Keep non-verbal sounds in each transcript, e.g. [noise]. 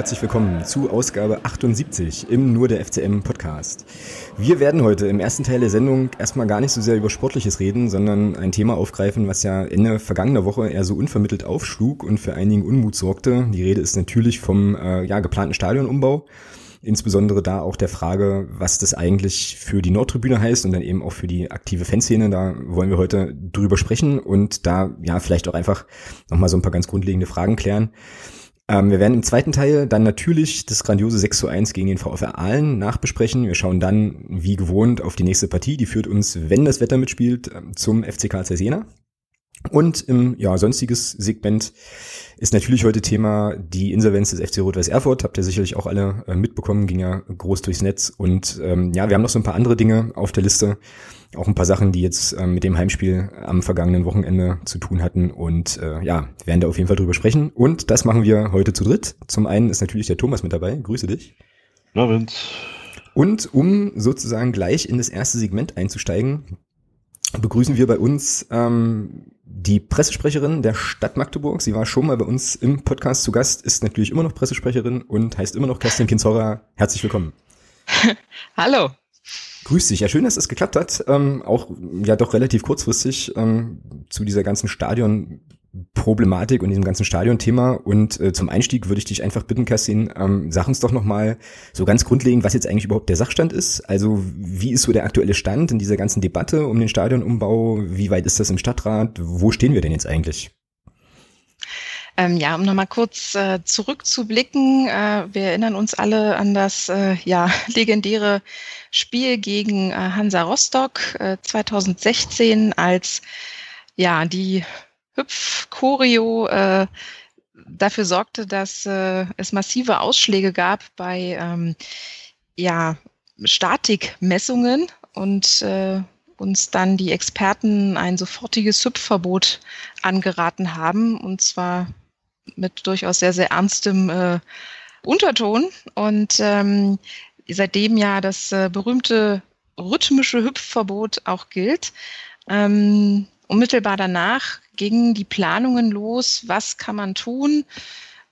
herzlich willkommen zu Ausgabe 78 im Nur der FCM Podcast. Wir werden heute im ersten Teil der Sendung erstmal gar nicht so sehr über Sportliches reden, sondern ein Thema aufgreifen, was ja Ende vergangener Woche eher so unvermittelt aufschlug und für einigen Unmut sorgte. Die Rede ist natürlich vom äh, ja, geplanten Stadionumbau. Insbesondere da auch der Frage, was das eigentlich für die Nordtribüne heißt und dann eben auch für die aktive Fanszene. Da wollen wir heute drüber sprechen und da ja vielleicht auch einfach nochmal so ein paar ganz grundlegende Fragen klären. Ähm, wir werden im zweiten Teil dann natürlich das grandiose 6 zu 1 gegen den VfR Aalen nachbesprechen. Wir schauen dann, wie gewohnt, auf die nächste Partie. Die führt uns, wenn das Wetter mitspielt, ähm, zum FCK Cesena. Und im ja, sonstiges Segment ist natürlich heute Thema die Insolvenz des FC Rot-Weiß Erfurt. Habt ihr sicherlich auch alle äh, mitbekommen, ging ja groß durchs Netz. Und ähm, ja, wir haben noch so ein paar andere Dinge auf der Liste. Auch ein paar Sachen, die jetzt ähm, mit dem Heimspiel am vergangenen Wochenende zu tun hatten. Und äh, ja, werden da auf jeden Fall drüber sprechen. Und das machen wir heute zu dritt. Zum einen ist natürlich der Thomas mit dabei. Grüße dich. Na, Vince. Und um sozusagen gleich in das erste Segment einzusteigen, begrüßen wir bei uns ähm, die Pressesprecherin der Stadt Magdeburg. Sie war schon mal bei uns im Podcast zu Gast, ist natürlich immer noch Pressesprecherin und heißt immer noch Kerstin Kinzorra. Herzlich willkommen. [laughs] Hallo. Grüß dich. Ja, schön, dass es geklappt hat. Ähm, auch ja doch relativ kurzfristig ähm, zu dieser ganzen Stadion Problematik und diesem ganzen Stadionthema. Und äh, zum Einstieg würde ich dich einfach bitten, Kerstin, ähm, sag uns doch nochmal so ganz grundlegend, was jetzt eigentlich überhaupt der Sachstand ist. Also wie ist so der aktuelle Stand in dieser ganzen Debatte um den Stadionumbau? Wie weit ist das im Stadtrat? Wo stehen wir denn jetzt eigentlich? Ähm, ja, um nochmal kurz äh, zurückzublicken. Äh, wir erinnern uns alle an das äh, ja, [laughs] legendäre Spiel gegen äh, Hansa Rostock 2016, äh, als ja die Hüpf-Choreo äh, dafür sorgte, dass es massive Ausschläge gab bei ähm, ja, Statikmessungen und uns dann die Experten ein sofortiges Hüpfverbot angeraten haben, und zwar mit durchaus sehr, sehr ernstem äh, Unterton. Und ähm, seitdem ja das äh, berühmte rhythmische Hüpfverbot auch gilt. Ähm, unmittelbar danach gingen die Planungen los, was kann man tun,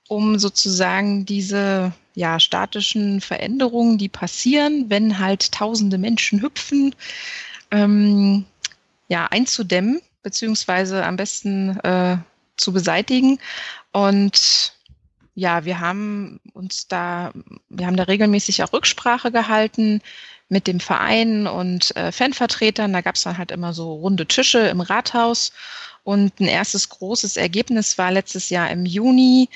um sozusagen diese ja, statischen Veränderungen, die passieren, wenn halt tausende Menschen hüpfen, ähm, ja, einzudämmen, beziehungsweise am besten äh, zu beseitigen. Und ja, wir haben uns da, wir haben da regelmäßig auch Rücksprache gehalten mit dem Verein und äh, Fanvertretern. Da gab es dann halt immer so runde Tische im Rathaus und ein erstes großes Ergebnis war letztes Jahr im Juni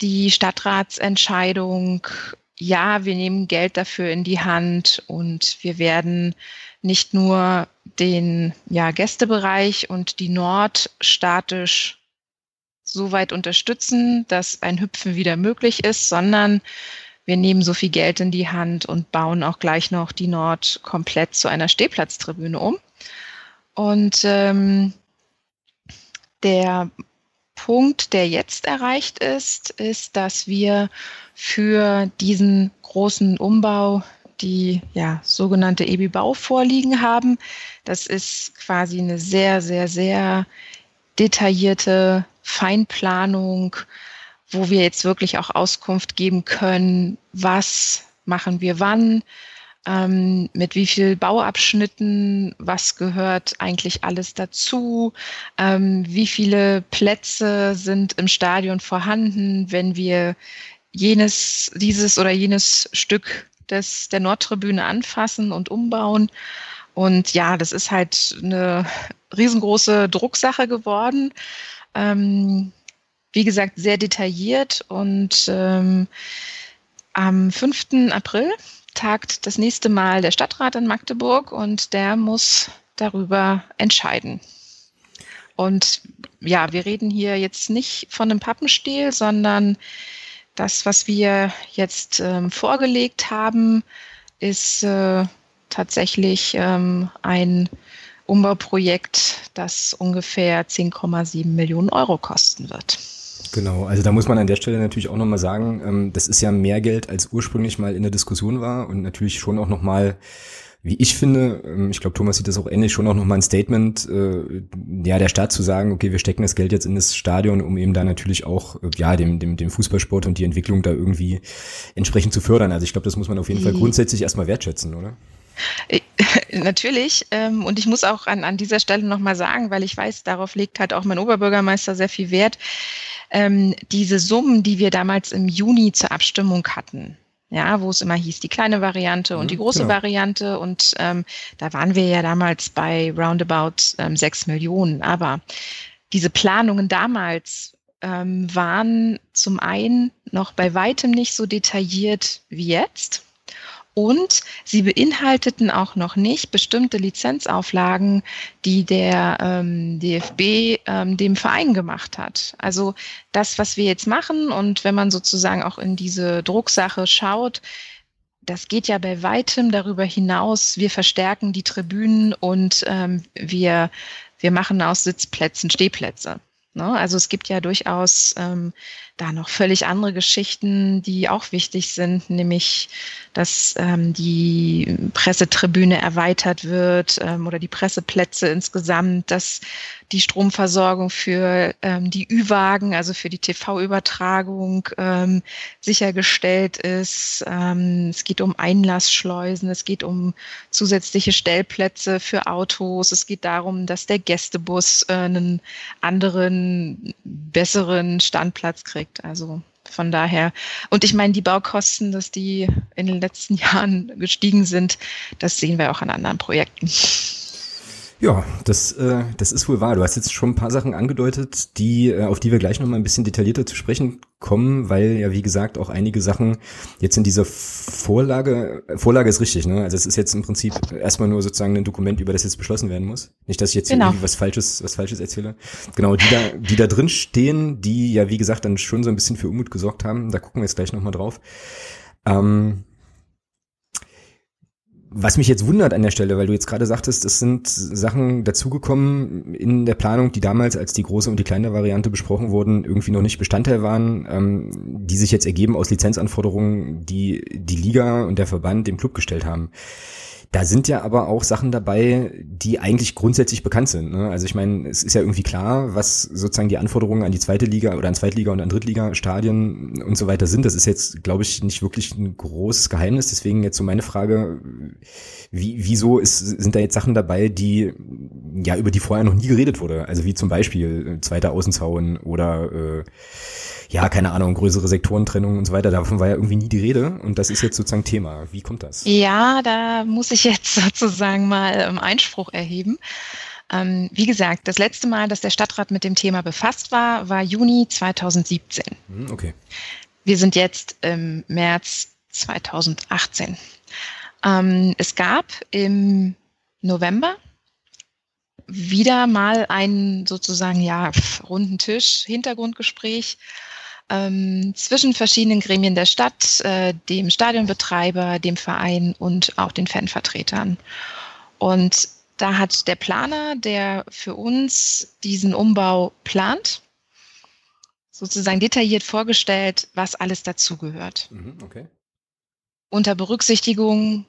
die Stadtratsentscheidung, ja, wir nehmen Geld dafür in die Hand und wir werden nicht nur den ja, Gästebereich und die Nord statisch so weit unterstützen, dass ein Hüpfen wieder möglich ist, sondern wir nehmen so viel Geld in die Hand und bauen auch gleich noch die Nord komplett zu einer Stehplatztribüne um. Und ähm, der Punkt, der jetzt erreicht ist, ist, dass wir für diesen großen Umbau die ja, sogenannte EBI-Bau vorliegen haben. Das ist quasi eine sehr, sehr, sehr detaillierte Feinplanung, wo wir jetzt wirklich auch Auskunft geben können, was machen wir wann, ähm, mit wie viel Bauabschnitten, was gehört eigentlich alles dazu, ähm, wie viele Plätze sind im Stadion vorhanden, wenn wir jenes, dieses oder jenes Stück des, der Nordtribüne anfassen und umbauen. Und ja, das ist halt eine riesengroße Drucksache geworden. Ähm, wie gesagt, sehr detailliert und ähm, am 5. April tagt das nächste Mal der Stadtrat in Magdeburg und der muss darüber entscheiden. Und ja, wir reden hier jetzt nicht von einem Pappenstiel, sondern das, was wir jetzt ähm, vorgelegt haben, ist äh, tatsächlich ähm, ein Umbauprojekt, das ungefähr 10,7 Millionen Euro kosten wird. Genau, also da muss man an der Stelle natürlich auch nochmal sagen, ähm, das ist ja mehr Geld, als ursprünglich mal in der Diskussion war und natürlich schon auch nochmal wie ich finde, ähm, ich glaube, Thomas sieht das auch ähnlich, schon auch nochmal ein Statement, äh, ja, der Staat zu sagen, okay, wir stecken das Geld jetzt in das Stadion, um eben da natürlich auch, äh, ja, dem, dem, dem Fußballsport und die Entwicklung da irgendwie entsprechend zu fördern. Also ich glaube, das muss man auf jeden Fall mhm. grundsätzlich erstmal wertschätzen, oder? Äh, [laughs] natürlich. Ähm, und ich muss auch an, an dieser Stelle nochmal sagen, weil ich weiß, darauf legt halt auch mein Oberbürgermeister sehr viel Wert. Ähm, diese Summen, die wir damals im Juni zur Abstimmung hatten, ja, wo es immer hieß, die kleine Variante und die mhm, große genau. Variante. Und ähm, da waren wir ja damals bei roundabout ähm, sechs Millionen. Aber diese Planungen damals ähm, waren zum einen noch bei weitem nicht so detailliert wie jetzt. Und sie beinhalteten auch noch nicht bestimmte Lizenzauflagen, die der ähm, DFB ähm, dem Verein gemacht hat. Also das, was wir jetzt machen und wenn man sozusagen auch in diese Drucksache schaut, das geht ja bei weitem darüber hinaus. Wir verstärken die Tribünen und ähm, wir, wir machen aus Sitzplätzen Stehplätze. Ne? Also es gibt ja durchaus ähm, da noch völlig andere Geschichten, die auch wichtig sind, nämlich dass ähm, die Pressetribüne erweitert wird ähm, oder die Presseplätze insgesamt, dass die Stromversorgung für ähm, die Ü-Wagen, also für die TV-Übertragung ähm, sichergestellt ist. Ähm, es geht um Einlassschleusen, es geht um zusätzliche Stellplätze für Autos, es geht darum, dass der Gästebus äh, einen anderen, besseren Standplatz kriegt gekriegt. Also von daher, und ich meine, die Baukosten, dass die in den letzten [laughs] Jahren gestiegen sind, das sehen wir auch an anderen Projekten. Ja, das, äh, das ist wohl wahr. Du hast jetzt schon ein paar Sachen angedeutet, die, äh, auf die wir gleich nochmal ein bisschen detaillierter zu sprechen kommen, weil ja, wie gesagt, auch einige Sachen jetzt in dieser Vorlage, Vorlage ist richtig, ne? Also es ist jetzt im Prinzip erstmal nur sozusagen ein Dokument, über das jetzt beschlossen werden muss. Nicht, dass ich jetzt genau. irgendwie was Falsches, was Falsches erzähle. Genau, die da, die da drin stehen, die ja, wie gesagt, dann schon so ein bisschen für Unmut gesorgt haben. Da gucken wir jetzt gleich nochmal drauf. Ähm, was mich jetzt wundert an der Stelle, weil du jetzt gerade sagtest, es sind Sachen dazugekommen in der Planung, die damals, als die große und die kleine Variante besprochen wurden, irgendwie noch nicht Bestandteil waren, ähm, die sich jetzt ergeben aus Lizenzanforderungen, die die Liga und der Verband dem Club gestellt haben. Da sind ja aber auch Sachen dabei, die eigentlich grundsätzlich bekannt sind. Ne? Also ich meine, es ist ja irgendwie klar, was sozusagen die Anforderungen an die zweite Liga oder an Zweitliga und an Drittliga-Stadien und so weiter sind. Das ist jetzt, glaube ich, nicht wirklich ein großes Geheimnis. Deswegen jetzt so meine Frage, wie, wieso ist, sind da jetzt Sachen dabei, die ja über die vorher noch nie geredet wurde? Also wie zum Beispiel äh, zweiter Außenzaun oder äh, ja, keine Ahnung, größere Sektorentrennung und so weiter. Davon war ja irgendwie nie die Rede und das ist jetzt sozusagen Thema. Wie kommt das? Ja, da muss ich jetzt [laughs] sozusagen mal ähm, Einspruch erheben. Ähm, wie gesagt, das letzte Mal, dass der Stadtrat mit dem Thema befasst war, war Juni 2017. Hm, okay. Wir sind jetzt im März 2018. Ähm, es gab im November wieder mal einen sozusagen ja runden Tisch Hintergrundgespräch ähm, zwischen verschiedenen Gremien der Stadt, äh, dem Stadionbetreiber, dem Verein und auch den Fanvertretern. Und da hat der Planer, der für uns diesen Umbau plant, sozusagen detailliert vorgestellt, was alles dazugehört. Mhm, okay. Unter Berücksichtigung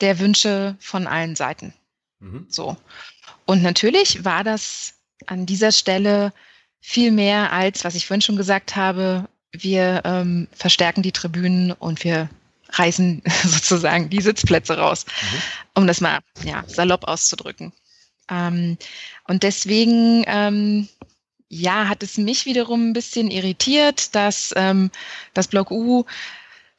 der Wünsche von allen Seiten. Mhm. So. Und natürlich war das an dieser Stelle viel mehr als, was ich vorhin schon gesagt habe, wir ähm, verstärken die Tribünen und wir reißen [laughs] sozusagen die Sitzplätze raus, mhm. um das mal ja, salopp auszudrücken. Ähm, und deswegen, ähm, ja, hat es mich wiederum ein bisschen irritiert, dass ähm, das Block U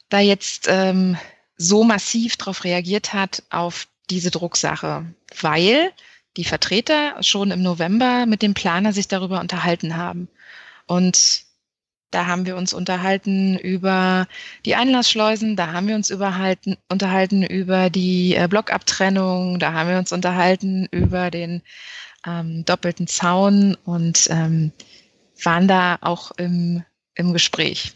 da jetzt ähm, so massiv darauf reagiert hat auf diese Drucksache, weil die Vertreter schon im November mit dem Planer sich darüber unterhalten haben. Und da haben wir uns unterhalten über die Einlassschleusen, da haben wir uns überhalten, unterhalten über die äh, Blockabtrennung, da haben wir uns unterhalten über den ähm, doppelten Zaun und ähm, waren da auch im, im Gespräch.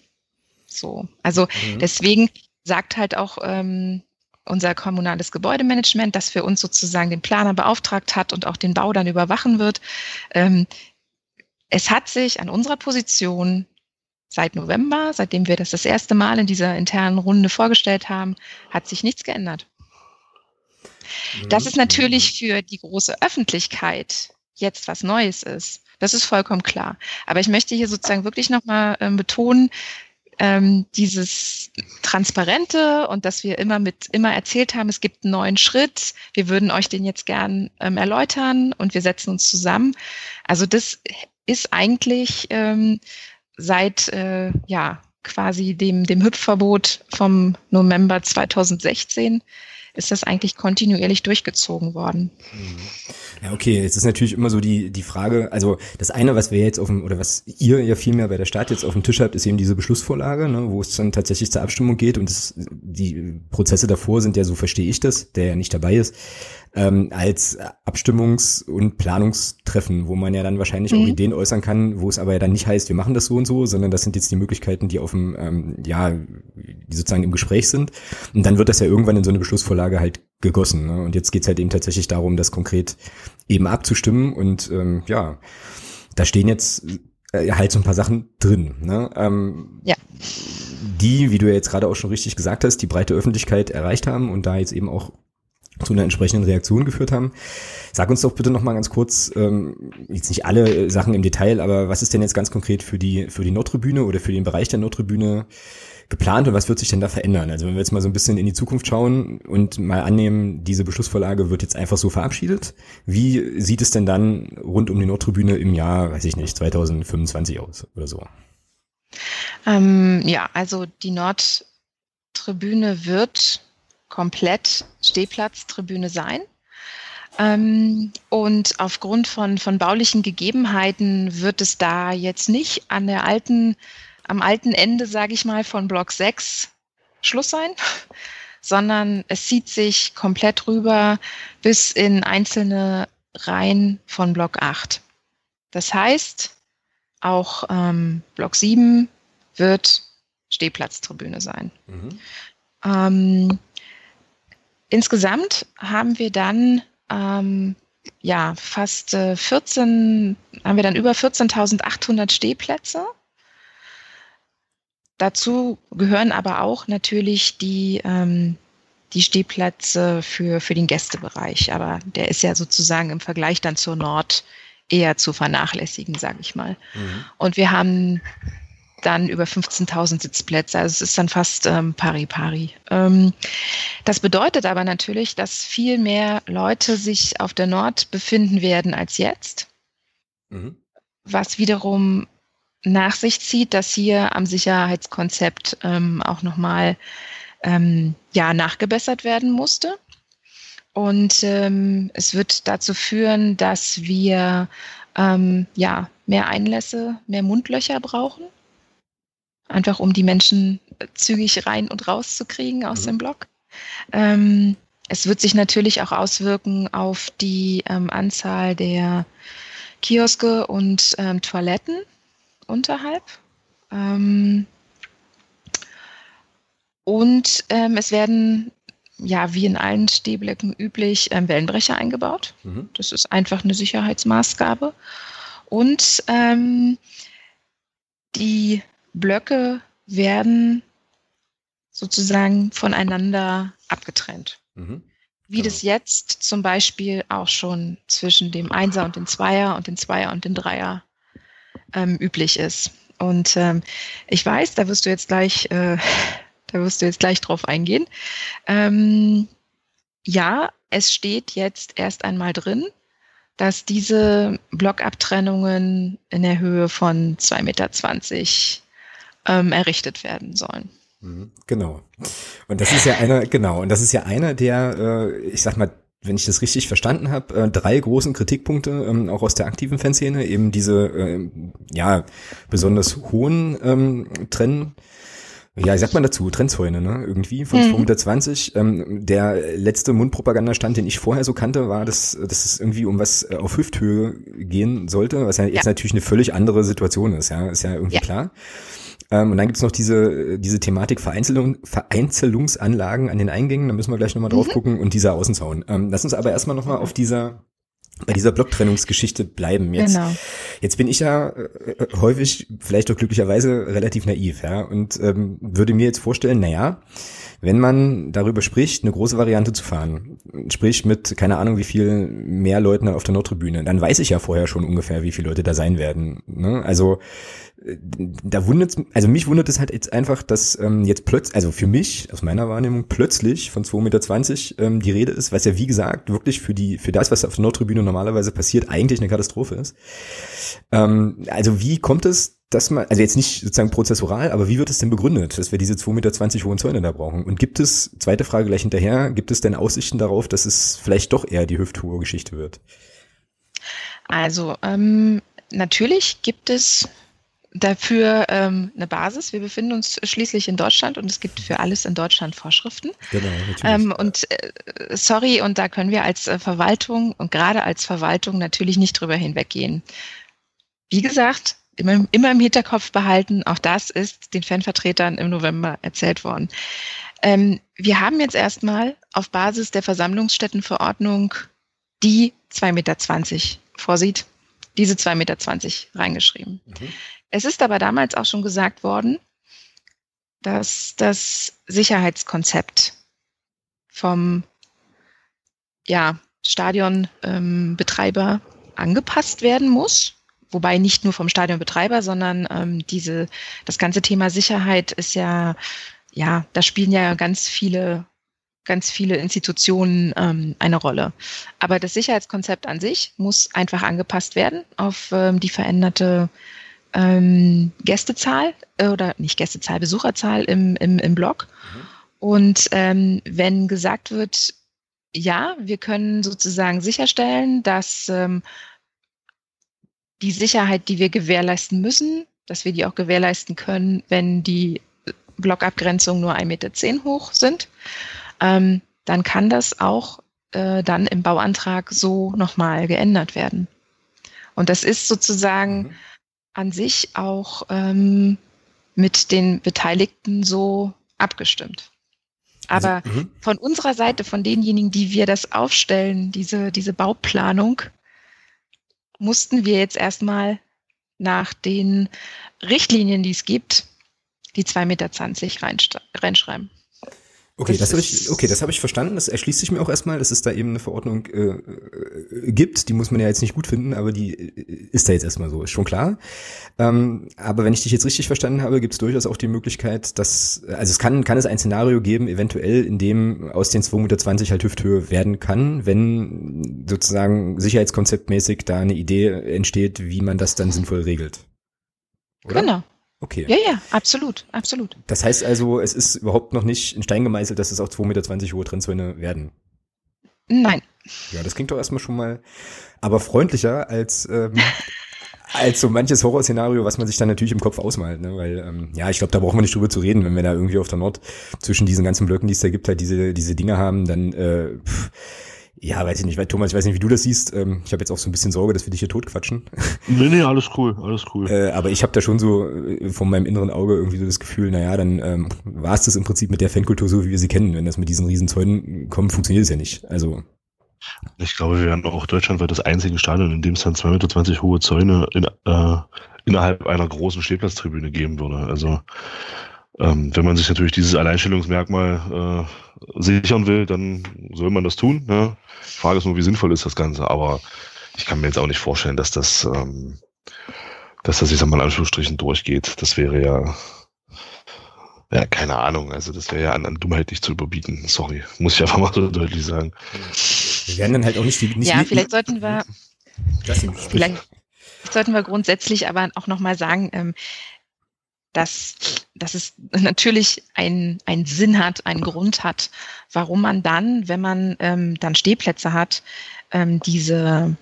So, also mhm. deswegen sagt halt auch ähm, unser kommunales Gebäudemanagement, das für uns sozusagen den Planer beauftragt hat und auch den Bau dann überwachen wird. Ähm, es hat sich an unserer Position seit November, seitdem wir das das erste Mal in dieser internen Runde vorgestellt haben, hat sich nichts geändert. Dass es natürlich für die große Öffentlichkeit jetzt was Neues ist, das ist vollkommen klar. Aber ich möchte hier sozusagen wirklich nochmal ähm, betonen, ähm, dieses Transparente und dass wir immer mit immer erzählt haben, es gibt einen neuen Schritt, wir würden euch den jetzt gern ähm, erläutern und wir setzen uns zusammen. Also das ist eigentlich ähm, seit äh, ja quasi dem dem Hüpfverbot vom November 2016 ist das eigentlich kontinuierlich durchgezogen worden. Ja, okay, jetzt ist natürlich immer so die, die Frage, also das eine, was wir jetzt auf dem, oder was ihr ja vielmehr bei der Stadt jetzt auf dem Tisch habt, ist eben diese Beschlussvorlage, ne, wo es dann tatsächlich zur Abstimmung geht und das, die Prozesse davor sind ja, so verstehe ich das, der ja nicht dabei ist, ähm, als Abstimmungs- und Planungstreffen, wo man ja dann wahrscheinlich mhm. auch Ideen äußern kann, wo es aber ja dann nicht heißt, wir machen das so und so, sondern das sind jetzt die Möglichkeiten, die auf dem, ähm, ja, die sozusagen im Gespräch sind. Und dann wird das ja irgendwann in so eine Beschlussvorlage halt gegossen. Ne? Und jetzt geht's halt eben tatsächlich darum, das konkret eben abzustimmen. Und ähm, ja, da stehen jetzt äh, halt so ein paar Sachen drin. Ne? Ähm, ja. Die, wie du ja jetzt gerade auch schon richtig gesagt hast, die breite Öffentlichkeit erreicht haben und da jetzt eben auch zu einer entsprechenden Reaktion geführt haben. Sag uns doch bitte noch mal ganz kurz, ähm, jetzt nicht alle Sachen im Detail, aber was ist denn jetzt ganz konkret für die für die Nordtribüne oder für den Bereich der Nordtribüne geplant und was wird sich denn da verändern? Also wenn wir jetzt mal so ein bisschen in die Zukunft schauen und mal annehmen, diese Beschlussvorlage wird jetzt einfach so verabschiedet, wie sieht es denn dann rund um die Nordtribüne im Jahr, weiß ich nicht, 2025 aus oder so? Ähm, ja, also die Nordtribüne wird komplett Stehplatztribüne sein. Ähm, und aufgrund von, von baulichen Gegebenheiten wird es da jetzt nicht an der alten, am alten Ende, sage ich mal, von Block 6 Schluss sein, sondern es zieht sich komplett rüber bis in einzelne Reihen von Block 8. Das heißt, auch ähm, Block 7 wird Stehplatztribüne sein. Mhm. Ähm, Insgesamt haben wir dann ähm, ja fast äh, 14, haben wir dann über 14.800 Stehplätze. Dazu gehören aber auch natürlich die, ähm, die Stehplätze für, für den Gästebereich. Aber der ist ja sozusagen im Vergleich dann zur Nord eher zu vernachlässigen, sage ich mal. Mhm. Und wir haben dann über 15.000 Sitzplätze. Also es ist dann fast ähm, pari pari. Ähm, das bedeutet aber natürlich, dass viel mehr Leute sich auf der Nord befinden werden als jetzt. Mhm. Was wiederum nach sich zieht, dass hier am Sicherheitskonzept ähm, auch nochmal ähm, ja, nachgebessert werden musste. Und ähm, es wird dazu führen, dass wir ähm, ja, mehr Einlässe, mehr Mundlöcher brauchen einfach um die Menschen zügig rein und raus zu kriegen aus mhm. dem Block. Ähm, es wird sich natürlich auch auswirken auf die ähm, Anzahl der Kioske und ähm, Toiletten unterhalb. Ähm, und ähm, es werden, ja, wie in allen Stehblöcken üblich, ähm, Wellenbrecher eingebaut. Mhm. Das ist einfach eine Sicherheitsmaßgabe. Und die Blöcke werden sozusagen voneinander abgetrennt. Mhm. Wie genau. das jetzt zum Beispiel auch schon zwischen dem Einser und dem Zweier und dem Zweier und dem Dreier ähm, üblich ist. Und ähm, ich weiß, da wirst du jetzt gleich, äh, da wirst du jetzt gleich drauf eingehen. Ähm, ja, es steht jetzt erst einmal drin, dass diese Blockabtrennungen in der Höhe von 2,20 Meter ähm, errichtet werden sollen. Mhm, genau. Und das ist ja einer, genau, und das ist ja einer der, äh, ich sag mal, wenn ich das richtig verstanden habe, äh, drei großen Kritikpunkte, ähm, auch aus der aktiven Fanszene, eben diese äh, ja besonders hohen ähm, Trennen, ja, ich sag mal dazu, Trendzäune, ne? Irgendwie von mhm. 220. Ähm, der letzte Mundpropagandastand, den ich vorher so kannte, war, dass, dass es irgendwie um was äh, auf Hüfthöhe gehen sollte, was ja, ja. jetzt natürlich eine völlig andere Situation ist, ja, ist ja irgendwie ja. klar. Ähm, und dann gibt's noch diese, diese Thematik Vereinzelung, Vereinzelungsanlagen an den Eingängen, da müssen wir gleich nochmal drauf mhm. gucken, und dieser Außenzaun. Ähm, lass uns aber erstmal nochmal auf dieser bei dieser Blocktrennungsgeschichte bleiben. Jetzt, genau. jetzt bin ich ja äh, häufig, vielleicht auch glücklicherweise, relativ naiv, ja, und ähm, würde mir jetzt vorstellen, naja, wenn man darüber spricht, eine große Variante zu fahren, sprich mit keine Ahnung wie viel mehr Leuten auf der Nordtribüne, dann weiß ich ja vorher schon ungefähr, wie viele Leute da sein werden. Ne? Also da wundert also mich wundert es halt jetzt einfach, dass ähm, jetzt plötzlich, also für mich, aus meiner Wahrnehmung, plötzlich von 2,20 Meter ähm, die Rede ist, was ja wie gesagt wirklich für die, für das, was auf der Nordtribüne normalerweise passiert, eigentlich eine Katastrophe ist. Ähm, also wie kommt es, dass man, also jetzt nicht sozusagen prozessural, aber wie wird es denn begründet, dass wir diese 2,20 Meter hohen Zäune da brauchen? Und gibt es, zweite Frage gleich hinterher, gibt es denn Aussichten darauf, dass es vielleicht doch eher die hüfthohe Geschichte wird? Also, ähm, natürlich gibt es dafür ähm, eine Basis. Wir befinden uns schließlich in Deutschland und es gibt für alles in Deutschland Vorschriften. Genau, natürlich. Ähm, und äh, sorry, und da können wir als äh, Verwaltung und gerade als Verwaltung natürlich nicht drüber hinweggehen. Wie gesagt, immer, immer im Hinterkopf behalten, auch das ist den Fanvertretern im November erzählt worden. Ähm, wir haben jetzt erstmal auf Basis der Versammlungsstättenverordnung die 2,20 Meter vorsieht, diese 2,20 Meter reingeschrieben. Mhm. Es ist aber damals auch schon gesagt worden, dass das Sicherheitskonzept vom ja, Stadionbetreiber ähm, angepasst werden muss. Wobei nicht nur vom Stadionbetreiber, sondern ähm, diese, das ganze Thema Sicherheit ist ja, ja, da spielen ja ganz viele, ganz viele Institutionen ähm, eine Rolle. Aber das Sicherheitskonzept an sich muss einfach angepasst werden auf ähm, die veränderte ähm, Gästezahl äh, oder nicht Gästezahl, Besucherzahl im, im, im Blog. Mhm. Und ähm, wenn gesagt wird, ja, wir können sozusagen sicherstellen, dass ähm, die Sicherheit, die wir gewährleisten müssen, dass wir die auch gewährleisten können, wenn die Blockabgrenzungen nur 1,10 Meter hoch sind, ähm, dann kann das auch äh, dann im Bauantrag so nochmal geändert werden. Und das ist sozusagen mhm an sich auch ähm, mit den Beteiligten so abgestimmt. Also, Aber also, von unserer Seite, von denjenigen, die wir das aufstellen, diese, diese Bauplanung, mussten wir jetzt erstmal nach den Richtlinien, die es gibt, die 2,20 Meter reinschreiben. Okay, das, das habe ich, okay, das habe ich verstanden. Das erschließt sich mir auch erstmal, dass es da eben eine Verordnung äh, äh, gibt. Die muss man ja jetzt nicht gut finden, aber die äh, ist da jetzt erstmal so, ist schon klar. Ähm, aber wenn ich dich jetzt richtig verstanden habe, gibt es durchaus auch die Möglichkeit, dass, also es kann, kann es ein Szenario geben, eventuell, in dem aus den 2,20 Meter halt Hüfthöhe werden kann, wenn sozusagen sicherheitskonzeptmäßig da eine Idee entsteht, wie man das dann sinnvoll regelt. Oder? Genau. Okay. Ja, ja, absolut, absolut. Das heißt also, es ist überhaupt noch nicht in Stein gemeißelt, dass es auch 2,20 Meter hohe Trennzäune werden. Nein. Ja, das klingt doch erstmal schon mal aber freundlicher als, ähm, [laughs] als so manches Horrorszenario, was man sich dann natürlich im Kopf ausmalt. Ne? Weil, ähm, ja, ich glaube, da brauchen wir nicht drüber zu reden, wenn wir da irgendwie auf der Nord zwischen diesen ganzen Blöcken, die es da gibt, halt diese, diese Dinge haben, dann äh, pff, ja, weiß ich nicht, weil Thomas, ich weiß nicht, wie du das siehst. Ähm, ich habe jetzt auch so ein bisschen Sorge, dass wir dich hier totquatschen. Nee, nee, alles cool, alles cool. Äh, aber ich habe da schon so äh, von meinem inneren Auge irgendwie so das Gefühl, naja, dann ähm, war es das im Prinzip mit der Fankultur so, wie wir sie kennen. Wenn das mit diesen riesen Zäunen kommt, funktioniert es ja nicht. Also ich glaube, wir werden auch deutschlandweit das einzige Stadion, in dem es dann 2,20 Meter hohe Zäune in, äh, innerhalb einer großen Stehplatztribüne geben würde. Also ähm, wenn man sich natürlich dieses Alleinstellungsmerkmal äh, sichern will, dann soll man das tun. Ne? Frage ist nur, wie sinnvoll ist das Ganze. Aber ich kann mir jetzt auch nicht vorstellen, dass das, ähm, dass das, ich sag mal, in Anführungsstrichen durchgeht. Das wäre ja, ja, keine Ahnung. Also das wäre ja an, an Dummheit nicht zu überbieten. Sorry, muss ich einfach mal so deutlich sagen. Wir werden dann halt auch nicht die. Nicht ja, vielleicht sollten wir. Vielleicht sollten wir grundsätzlich aber auch nochmal sagen, ähm, dass, dass es natürlich einen, einen Sinn hat, einen Grund hat, warum man dann, wenn man ähm, dann Stehplätze hat, ähm, diese,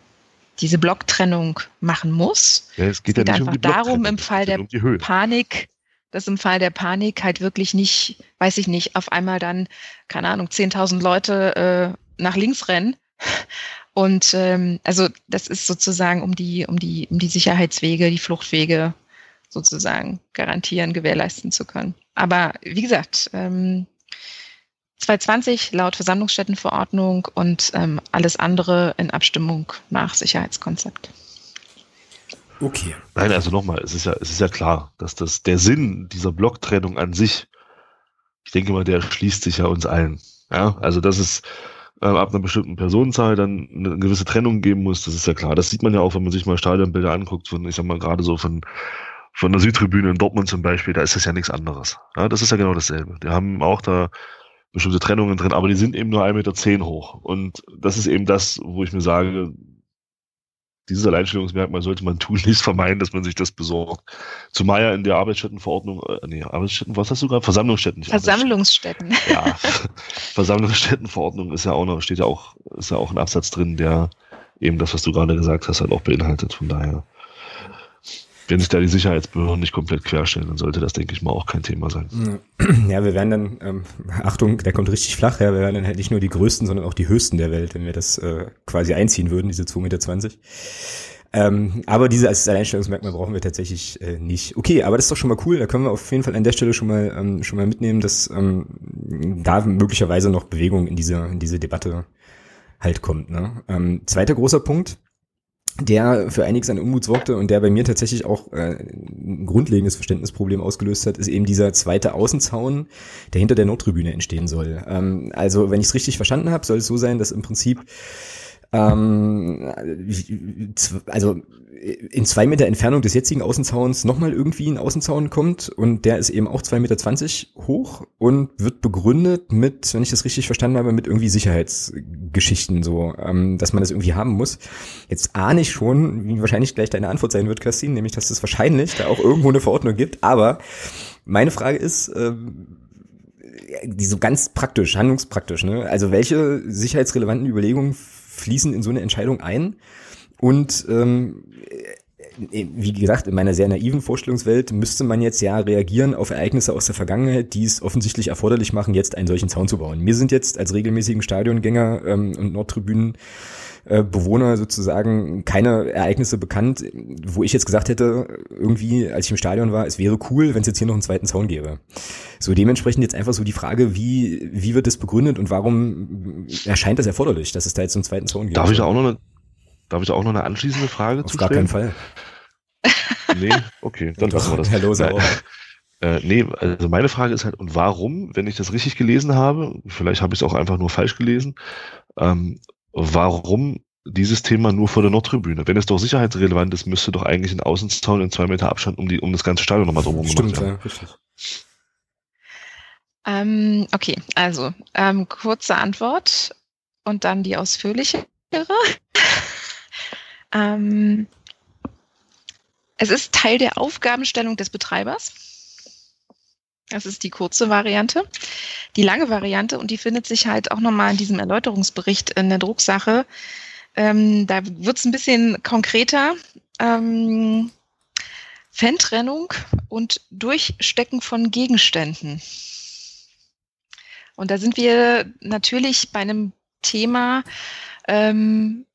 diese Blocktrennung machen muss. Ja, es geht, es geht ja nicht einfach um darum, im Fall der um Panik, dass im Fall der Panik halt wirklich nicht, weiß ich nicht, auf einmal dann, keine Ahnung, 10.000 Leute äh, nach links rennen. Und ähm, also das ist sozusagen um die, um die, um die Sicherheitswege, die Fluchtwege sozusagen garantieren, gewährleisten zu können. Aber wie gesagt, ähm, 220 laut Versammlungsstättenverordnung und ähm, alles andere in Abstimmung nach Sicherheitskonzept. Okay. Nein, also nochmal, es ist ja, es ist ja klar, dass das der Sinn dieser Blocktrennung an sich ich denke mal, der schließt sich ja uns allen. Ja, also das ist äh, ab einer bestimmten Personenzahl dann eine gewisse Trennung geben muss, das ist ja klar. Das sieht man ja auch, wenn man sich mal Stadionbilder anguckt, von, ich sag mal, gerade so von, von der Südtribüne in Dortmund zum Beispiel, da ist das ja nichts anderes. Ja, das ist ja genau dasselbe. Die haben auch da bestimmte Trennungen drin, aber die sind eben nur 1,10 Meter hoch. Und das ist eben das, wo ich mir sage, dieses Alleinstellungsmerkmal sollte man [laughs] tunlichst vermeiden, dass man sich das besorgt. Zumal ja in der Arbeitsstättenverordnung, äh, nee, Arbeitsstätten, was hast du gerade? Versammlungsstätten. Versammlungsstätten. Ja, [laughs] Versammlungsstättenverordnung ist ja auch noch, steht ja auch, ist ja auch ein Absatz drin, der eben das, was du gerade gesagt hast, halt auch beinhaltet. Von daher wenn sich da die Sicherheitsbehörden nicht komplett querstellen, dann sollte das, denke ich mal, auch kein Thema sein. Ja, [clears throat] wir werden dann, ähm, [laughs] Achtung, der kommt richtig flach, ja, wir werden dann halt nicht nur die größten, sondern auch die höchsten der Welt, wenn wir das äh, quasi einziehen würden, diese 2,20 Meter. Ähm, aber diese als Alleinstellungsmerkmal brauchen wir tatsächlich äh, nicht. Okay, aber das ist doch schon mal cool. Da können wir auf jeden Fall an der Stelle schon mal ähm, schon mal mitnehmen, dass ähm, da möglicherweise noch Bewegung in diese in diese Debatte halt kommt. Ne? Ähm, zweiter großer Punkt der für einiges an Unmut sorgte und der bei mir tatsächlich auch äh, ein grundlegendes Verständnisproblem ausgelöst hat, ist eben dieser zweite Außenzaun, der hinter der Nordtribüne entstehen soll. Ähm, also, wenn ich es richtig verstanden habe, soll es so sein, dass im Prinzip ähm, also in zwei Meter Entfernung des jetzigen Außenzauns nochmal irgendwie ein Außenzaun kommt und der ist eben auch zwei Meter zwanzig hoch und wird begründet mit, wenn ich das richtig verstanden habe, mit irgendwie Sicherheitsgeschichten so, ähm, dass man das irgendwie haben muss. Jetzt ahne ich schon, wie wahrscheinlich gleich deine Antwort sein wird, Christine, nämlich, dass es wahrscheinlich da auch irgendwo eine Verordnung gibt, aber meine Frage ist, ähm, die so ganz praktisch, handlungspraktisch, ne? Also welche sicherheitsrelevanten Überlegungen fließen in so eine Entscheidung ein? Und ähm, äh, wie gesagt, in meiner sehr naiven Vorstellungswelt müsste man jetzt ja reagieren auf Ereignisse aus der Vergangenheit, die es offensichtlich erforderlich machen, jetzt einen solchen Zaun zu bauen. Mir sind jetzt als regelmäßigen Stadiongänger ähm, und Nordtribünen äh, Bewohner sozusagen keine Ereignisse bekannt, wo ich jetzt gesagt hätte, irgendwie, als ich im Stadion war, es wäre cool, wenn es jetzt hier noch einen zweiten Zaun gäbe. So dementsprechend jetzt einfach so die Frage, wie, wie wird das begründet und warum erscheint das erforderlich, dass es da jetzt einen zweiten Zaun gibt? Darf ich auch noch eine Darf ich auch noch eine anschließende Frage Auf gar keinen Fall. Nee, okay, dann [laughs] lassen wir das. Herr Loser auch. Äh, nee, also meine Frage ist halt, und warum, wenn ich das richtig gelesen habe, vielleicht habe ich es auch einfach nur falsch gelesen, ähm, warum dieses Thema nur vor der Nordtribüne? Wenn es doch sicherheitsrelevant ist, müsste doch eigentlich ein Außenzaun in zwei Meter Abstand um, die, um das ganze Stadion nochmal drumherum Stimmt, gemacht werden. Ja, richtig. Ähm, okay, also ähm, kurze Antwort und dann die ausführliche. [laughs] Ähm, es ist Teil der Aufgabenstellung des Betreibers. Das ist die kurze Variante. Die lange Variante, und die findet sich halt auch nochmal in diesem Erläuterungsbericht in der Drucksache, ähm, da wird es ein bisschen konkreter. Ähm, Fantrennung und Durchstecken von Gegenständen. Und da sind wir natürlich bei einem Thema, ähm,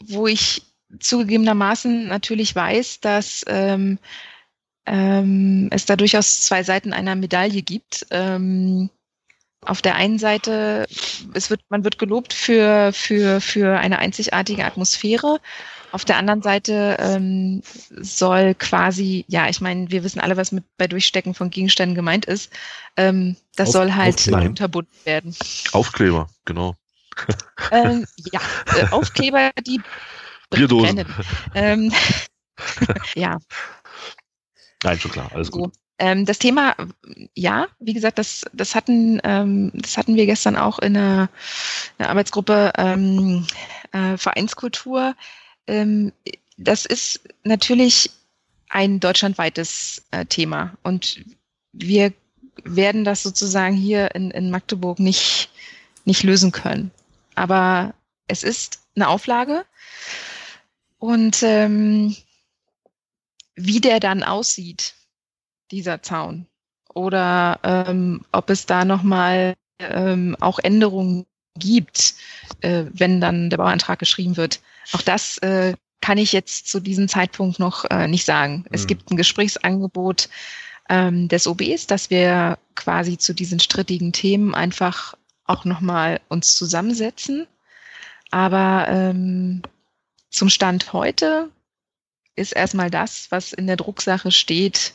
wo ich zugegebenermaßen natürlich weiß, dass ähm, ähm, es da durchaus zwei Seiten einer Medaille gibt. Ähm, auf der einen Seite, es wird, man wird gelobt für, für, für eine einzigartige Atmosphäre. Auf der anderen Seite ähm, soll quasi, ja, ich meine, wir wissen alle, was mit bei Durchstecken von Gegenständen gemeint ist. Ähm, das Auf, soll halt Aufkleber. unterbunden werden. Aufkleber, genau. ähm, ja, äh, Aufkleber, die [laughs] Bierdosen. Ähm, [laughs] ja. Nein, schon klar, alles gut. Ähm, das Thema, ja, wie gesagt, das, das, hatten, ähm, das hatten wir gestern auch in einer, einer Arbeitsgruppe ähm, äh, Vereinskultur. Ähm, das ist natürlich ein deutschlandweites äh, Thema und wir werden das sozusagen hier in, in Magdeburg nicht, nicht lösen können. Aber es ist eine Auflage und ähm, wie der dann aussieht, dieser Zaun, oder ähm, ob es da nochmal ähm, auch Änderungen gibt, äh, wenn dann der Bauantrag geschrieben wird. Auch das äh, kann ich jetzt zu diesem Zeitpunkt noch äh, nicht sagen. Mhm. Es gibt ein Gesprächsangebot ähm, des OBs, dass wir quasi zu diesen strittigen Themen einfach auch nochmal uns zusammensetzen. Aber ähm, zum Stand heute ist erstmal das, was in der Drucksache steht,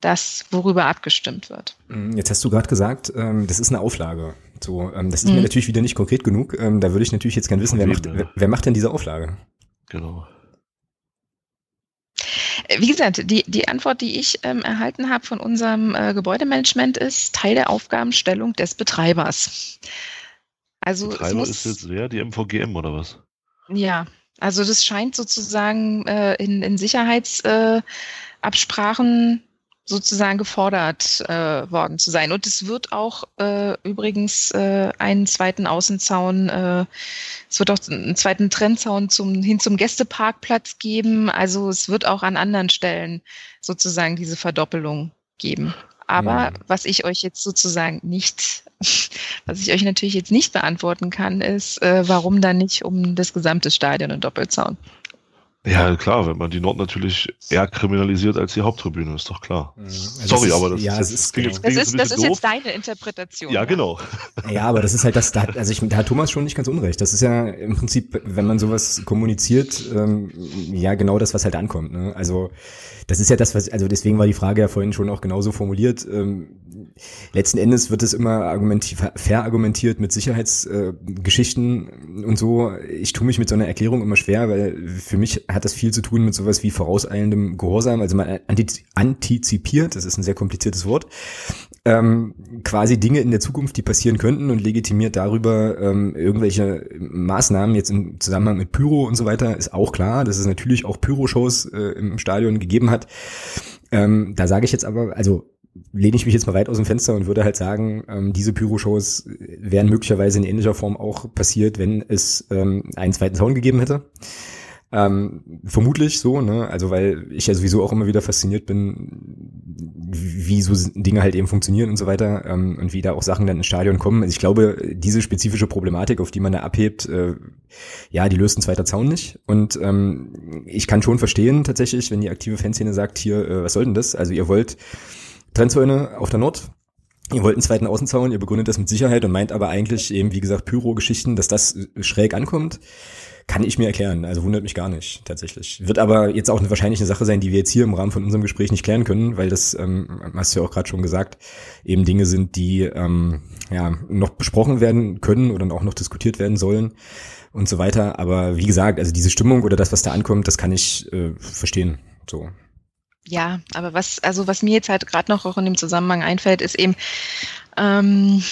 das, worüber abgestimmt wird. Mm, jetzt hast du gerade gesagt, ähm, das ist eine Auflage. So, ähm, das ist mhm. mir natürlich wieder nicht konkret genug. Ähm, da würde ich natürlich jetzt gerne wissen, wer macht, wer, wer macht denn diese Auflage? Genau. Äh, wie gesagt, die, die Antwort, die ich ähm, erhalten habe von unserem äh, Gebäudemanagement, ist Teil der Aufgabenstellung des Betreibers. Also Betreiber muss, ist jetzt wer? Die MVGM oder was? Ja, also das scheint sozusagen äh, in, in Sicherheitsabsprachen äh, sozusagen gefordert äh, worden zu sein. Und es wird auch äh, übrigens äh, einen zweiten Außenzaun, äh, es wird auch einen zweiten Trennzaun zum, hin zum Gästeparkplatz geben. Also es wird auch an anderen Stellen sozusagen diese Verdoppelung geben. Aber mhm. was ich euch jetzt sozusagen nicht, [laughs] was ich euch natürlich jetzt nicht beantworten kann, ist, äh, warum dann nicht um das gesamte Stadion ein Doppelzaun? Ja, klar, wenn man die Nord natürlich eher kriminalisiert als die Haupttribüne, ist doch klar. Also Sorry, ist, aber das, ja, das, ist, genau. das, ist, das ist jetzt deine Interpretation. Ja, genau. Ja, aber das ist halt das, da, also ich, da hat Thomas schon nicht ganz unrecht. Das ist ja im Prinzip, wenn man sowas kommuniziert, ähm, ja genau das, was halt ankommt. Ne? Also das ist ja das, was, also deswegen war die Frage ja vorhin schon auch genauso formuliert. Ähm, letzten Endes wird es immer argumenti verargumentiert mit Sicherheitsgeschichten äh, und so. Ich tue mich mit so einer Erklärung immer schwer, weil für mich hat das viel zu tun mit sowas wie vorauseilendem Gehorsam. Also man antizipiert, das ist ein sehr kompliziertes Wort, ähm, quasi Dinge in der Zukunft, die passieren könnten und legitimiert darüber ähm, irgendwelche Maßnahmen jetzt im Zusammenhang mit Pyro und so weiter, ist auch klar, dass es natürlich auch Pyro-Shows äh, im Stadion gegeben hat. Ähm, da sage ich jetzt aber, also lehne ich mich jetzt mal weit aus dem Fenster und würde halt sagen, ähm, diese Pyro-Shows wären möglicherweise in ähnlicher Form auch passiert, wenn es ähm, einen zweiten Sound gegeben hätte. Ähm, vermutlich so, ne? Also weil ich ja sowieso auch immer wieder fasziniert bin, wie so Dinge halt eben funktionieren und so weiter ähm, und wie da auch Sachen dann ins Stadion kommen. Also ich glaube, diese spezifische Problematik, auf die man da abhebt, äh, ja, die löst ein zweiter Zaun nicht. Und ähm, ich kann schon verstehen tatsächlich, wenn die aktive Fanszene sagt, hier, äh, was soll denn das? Also ihr wollt Trennzäune auf der Nord, Ihr wollt einen zweiten Außenzaun, ihr begründet das mit Sicherheit und meint aber eigentlich eben, wie gesagt, Pyro-Geschichten, dass das schräg ankommt. Kann ich mir erklären, also wundert mich gar nicht, tatsächlich. Wird aber jetzt auch eine wahrscheinliche Sache sein, die wir jetzt hier im Rahmen von unserem Gespräch nicht klären können, weil das, ähm, hast du ja auch gerade schon gesagt, eben Dinge sind, die ähm, ja noch besprochen werden können oder auch noch diskutiert werden sollen und so weiter. Aber wie gesagt, also diese Stimmung oder das, was da ankommt, das kann ich äh, verstehen. So. Ja, aber was, also was mir jetzt halt gerade noch auch in dem Zusammenhang einfällt, ist eben, ähm,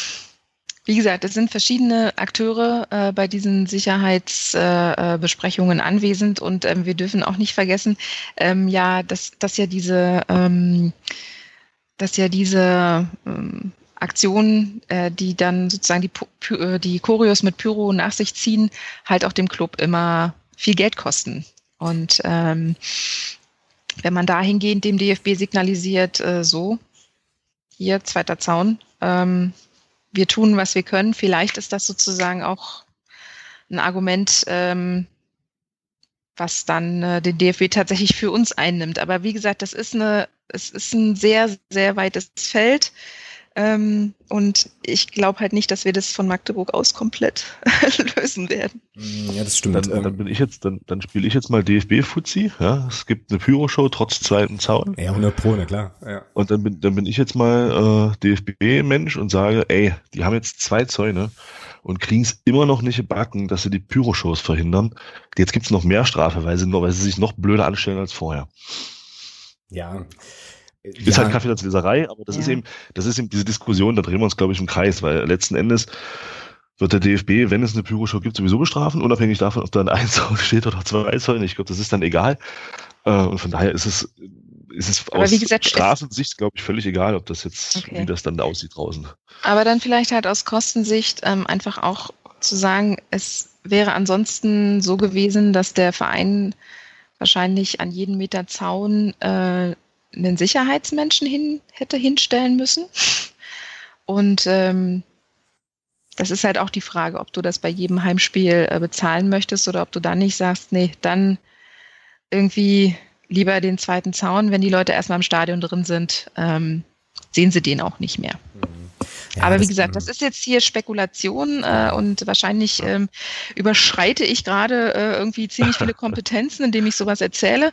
wie gesagt, es sind verschiedene Akteure äh, bei diesen Sicherheitsbesprechungen äh, anwesend und ähm, wir dürfen auch nicht vergessen, ähm, ja, dass, dass ja diese, ähm, dass ja diese ähm, Aktionen, äh, die dann sozusagen die, äh, die Choreos mit Pyro nach sich ziehen, halt auch dem Club immer viel Geld kosten. Und ähm, wenn man dahingehend dem DFB signalisiert, äh, so, hier, zweiter Zaun, ähm, wir tun, was wir können. Vielleicht ist das sozusagen auch ein Argument, ähm, was dann äh, den DFB tatsächlich für uns einnimmt. Aber wie gesagt, das ist eine, es ist ein sehr, sehr weites Feld. Ähm, und ich glaube halt nicht, dass wir das von Magdeburg aus komplett [laughs] lösen werden. Mm, ja, das stimmt. Dann, dann bin ich jetzt, dann, dann spiele ich jetzt mal DFB-Fuzzi. Ja, es gibt eine Pyro-Show trotz zweiten Zaun. Ja, 100 Pro, na klar. Ja. Und dann bin, dann bin ich jetzt mal äh, DFB-Mensch und sage, ey, die haben jetzt zwei Zäune und kriegen es immer noch nicht backen, dass sie die Pyro-Shows verhindern. Jetzt gibt's noch mehr Strafe, weil sie, noch, weil sie sich noch blöder anstellen als vorher. Ja, ist ja. halt Kaffeesatzleserei, aber das ja. ist eben, das ist eben diese Diskussion, da drehen wir uns, glaube ich, im Kreis, weil letzten Endes wird der DFB, wenn es eine Pyroshow gibt, sowieso bestrafen, unabhängig davon, ob da ein [laughs] 1 steht oder zwei Säulen. Ich glaube, das ist dann egal. Äh, und von daher ist es, ist es aber aus gesagt, Straßensicht, glaube ich, völlig egal, ob das jetzt, okay. wie das dann da aussieht draußen. Aber dann vielleicht halt aus Kostensicht ähm, einfach auch zu sagen, es wäre ansonsten so gewesen, dass der Verein wahrscheinlich an jeden Meter Zaun äh, einen Sicherheitsmenschen hin, hätte hinstellen müssen. Und ähm, das ist halt auch die Frage, ob du das bei jedem Heimspiel äh, bezahlen möchtest oder ob du dann nicht sagst, nee, dann irgendwie lieber den zweiten Zaun, wenn die Leute erstmal im Stadion drin sind, ähm, sehen sie den auch nicht mehr. Mhm. Ja, Aber wie gesagt, das ist jetzt hier Spekulation äh, und wahrscheinlich ähm, überschreite ich gerade äh, irgendwie ziemlich viele [laughs] Kompetenzen, indem ich sowas erzähle.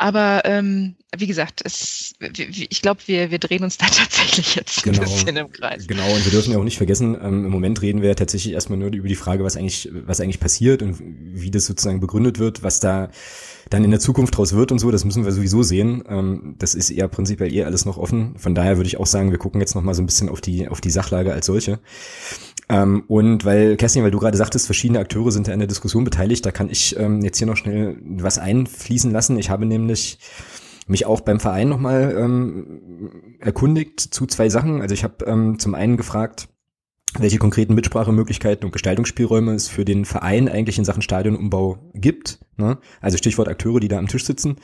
Aber ähm, wie gesagt, es, ich glaube, wir, wir drehen uns da [laughs] tatsächlich jetzt genau, ein bisschen im Kreis. Genau, und wir dürfen ja auch nicht vergessen, ähm, im Moment reden wir ja tatsächlich erstmal nur über die Frage, was eigentlich, was eigentlich passiert und wie das sozusagen begründet wird, was da dann in der Zukunft draus wird und so, das müssen wir sowieso sehen. Ähm, das ist eher prinzipiell eher alles noch offen. Von daher würde ich auch sagen, wir gucken jetzt nochmal so ein bisschen auf die, auf die Sachlage als solche. Ähm, und weil, Kerstin, weil du gerade sagtest, verschiedene Akteure sind ja in der Diskussion beteiligt, da kann ich ähm, jetzt hier noch schnell was einfließen lassen. Ich habe nämlich mich auch beim Verein nochmal ähm, erkundigt zu zwei Sachen. Also ich habe ähm, zum einen gefragt, welche konkreten Mitsprachemöglichkeiten und Gestaltungsspielräume es für den Verein eigentlich in Sachen Stadionumbau gibt. Ne? Also Stichwort Akteure, die da am Tisch sitzen.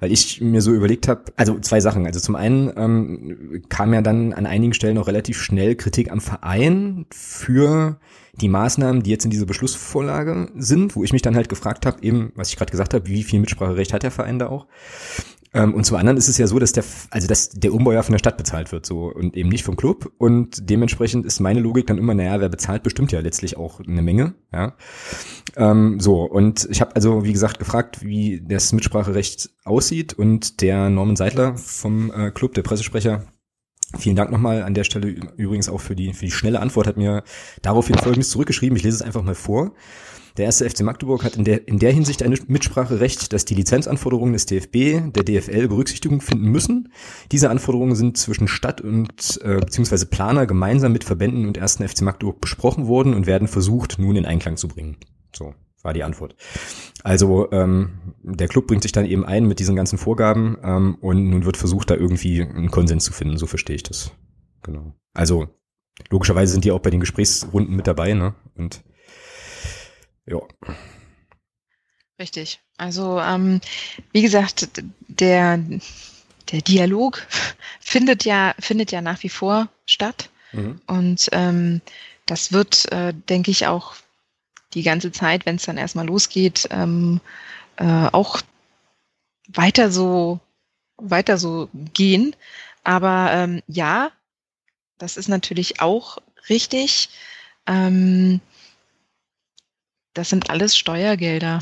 Weil ich mir so überlegt habe, also zwei Sachen. Also zum einen ähm, kam ja dann an einigen Stellen auch relativ schnell Kritik am Verein für die Maßnahmen, die jetzt in dieser Beschlussvorlage sind, wo ich mich dann halt gefragt habe, eben, was ich gerade gesagt habe, wie viel Mitspracherecht hat der Verein da auch? Ähm, und zum anderen ist es ja so, dass der, also dass der Umbau ja von der Stadt bezahlt wird, so und eben nicht vom Club. Und dementsprechend ist meine Logik dann immer, naja, wer bezahlt, bestimmt ja letztlich auch eine Menge. Ja. Ähm, so, und ich habe also, wie gesagt, gefragt, wie das Mitspracherecht aussieht. Und der Norman Seidler vom äh, Club, der Pressesprecher, Vielen Dank nochmal an der Stelle übrigens auch für die, für die schnelle Antwort, hat mir daraufhin Folgendes zurückgeschrieben. Ich lese es einfach mal vor. Der erste FC Magdeburg hat in der, in der Hinsicht ein Mitspracherecht, dass die Lizenzanforderungen des DFB, der DFL Berücksichtigung finden müssen. Diese Anforderungen sind zwischen Stadt und äh, beziehungsweise Planer gemeinsam mit Verbänden und ersten FC Magdeburg besprochen worden und werden versucht, nun in Einklang zu bringen. So war die Antwort. Also ähm, der Club bringt sich dann eben ein mit diesen ganzen Vorgaben ähm, und nun wird versucht, da irgendwie einen Konsens zu finden. So verstehe ich das. Genau. Also logischerweise sind die auch bei den Gesprächsrunden mit dabei, ne? Und ja. Richtig. Also ähm, wie gesagt, der, der Dialog findet ja, findet ja nach wie vor statt. Mhm. Und ähm, das wird, äh, denke ich, auch die ganze Zeit, wenn es dann erstmal losgeht, ähm, äh, auch weiter so, weiter so gehen. Aber ähm, ja, das ist natürlich auch richtig. Ähm, das sind alles Steuergelder.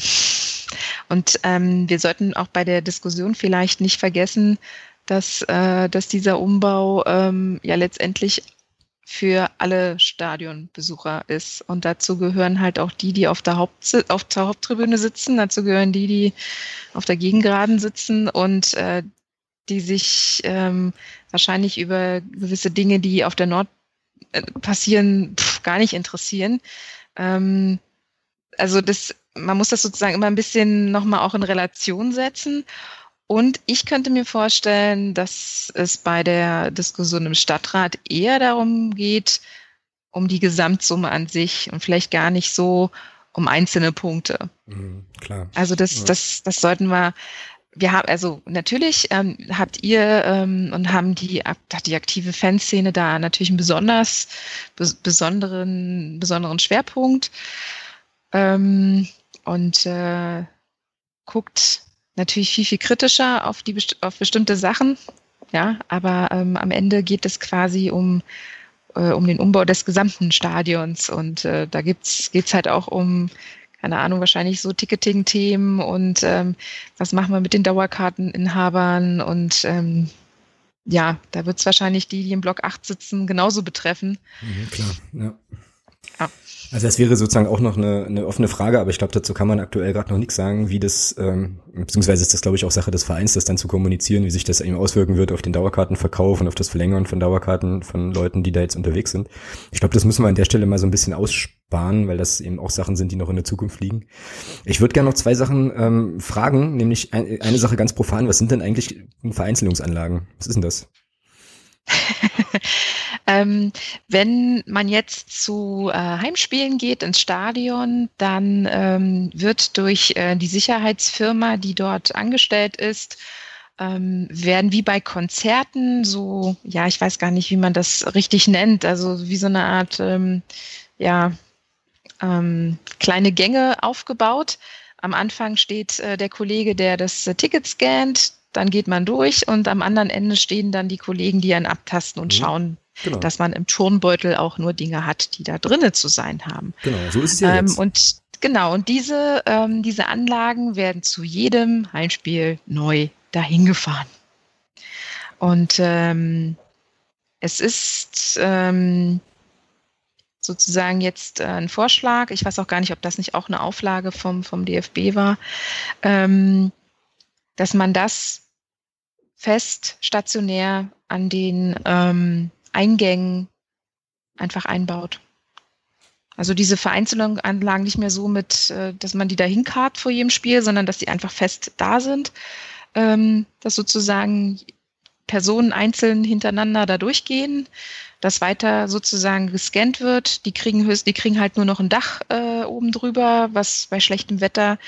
Und ähm, wir sollten auch bei der Diskussion vielleicht nicht vergessen, dass, äh, dass dieser Umbau ähm, ja letztendlich für alle Stadionbesucher ist. Und dazu gehören halt auch die, die auf der, Haupt auf der Haupttribüne sitzen. Dazu gehören die, die auf der Gegengraden sitzen und äh, die sich ähm, wahrscheinlich über gewisse Dinge, die auf der Nord äh, passieren, pff, gar nicht interessieren. Ähm, also das, man muss das sozusagen immer ein bisschen nochmal auch in Relation setzen. Und ich könnte mir vorstellen, dass es bei der Diskussion im Stadtrat eher darum geht, um die Gesamtsumme an sich und vielleicht gar nicht so um einzelne Punkte. Mhm, klar. Also das, das, das sollten wir. Wir haben also natürlich ähm, habt ihr ähm, und haben die die aktive Fanszene da natürlich einen besonders besonderen besonderen Schwerpunkt ähm, und äh, guckt natürlich viel, viel kritischer auf, die, auf bestimmte Sachen. Ja, aber ähm, am Ende geht es quasi um, äh, um den Umbau des gesamten Stadions. Und äh, da gibt's geht's halt auch um, keine Ahnung, wahrscheinlich so Ticketing-Themen und ähm, was machen wir mit den Dauerkarteninhabern und ähm, ja, da wird es wahrscheinlich die, die im Block 8 sitzen, genauso betreffen. Mhm, klar, ja. Ja. Also das wäre sozusagen auch noch eine, eine offene Frage, aber ich glaube, dazu kann man aktuell gerade noch nichts sagen, wie das, ähm, beziehungsweise ist das, glaube ich, auch Sache des Vereins, das dann zu kommunizieren, wie sich das eben auswirken wird auf den Dauerkartenverkauf und auf das Verlängern von Dauerkarten von Leuten, die da jetzt unterwegs sind. Ich glaube, das müssen wir an der Stelle mal so ein bisschen aussparen, weil das eben auch Sachen sind, die noch in der Zukunft liegen. Ich würde gerne noch zwei Sachen ähm, fragen, nämlich ein, eine Sache ganz profan, was sind denn eigentlich Vereinzelungsanlagen? Was ist denn das? [laughs] Ähm, wenn man jetzt zu äh, Heimspielen geht ins Stadion, dann ähm, wird durch äh, die Sicherheitsfirma, die dort angestellt ist, ähm, werden wie bei Konzerten so, ja, ich weiß gar nicht, wie man das richtig nennt, also wie so eine Art, ähm, ja, ähm, kleine Gänge aufgebaut. Am Anfang steht äh, der Kollege, der das äh, Ticket scannt, dann geht man durch und am anderen Ende stehen dann die Kollegen, die einen abtasten und mhm. schauen, genau. dass man im Turnbeutel auch nur Dinge hat, die da drinnen zu sein haben. Genau, so ist es ja ähm, jetzt. Und genau, und diese, ähm, diese Anlagen werden zu jedem Heimspiel neu dahin gefahren. Und ähm, es ist ähm, sozusagen jetzt äh, ein Vorschlag, ich weiß auch gar nicht, ob das nicht auch eine Auflage vom, vom DFB war, ähm, dass man das fest stationär an den ähm, Eingängen einfach einbaut. Also diese Vereinzelungsanlagen nicht mehr so mit, äh, dass man die da hinkart vor jedem Spiel, sondern dass die einfach fest da sind, ähm, dass sozusagen Personen einzeln hintereinander da durchgehen, dass weiter sozusagen gescannt wird. Die kriegen höchst, die kriegen halt nur noch ein Dach äh, oben drüber, was bei schlechtem Wetter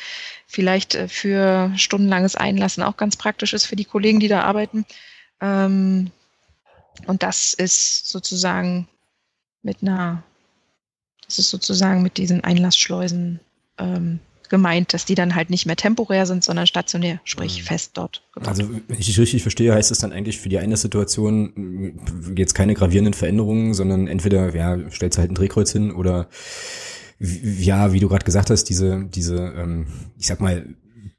vielleicht äh, für stundenlanges Einlassen auch ganz praktisch ist für die Kollegen, die da arbeiten. Ähm, und das ist sozusagen mit einer, das ist sozusagen mit diesen Einlassschleusen ähm, gemeint, dass die dann halt nicht mehr temporär sind, sondern stationär, sprich mhm. fest dort. Gebaut. Also wenn ich dich richtig verstehe, heißt es dann eigentlich für die eine Situation äh, jetzt keine gravierenden Veränderungen, sondern entweder ja, stellst halt ein Drehkreuz hin oder ja, wie du gerade gesagt hast, diese, diese, ähm, ich sag mal,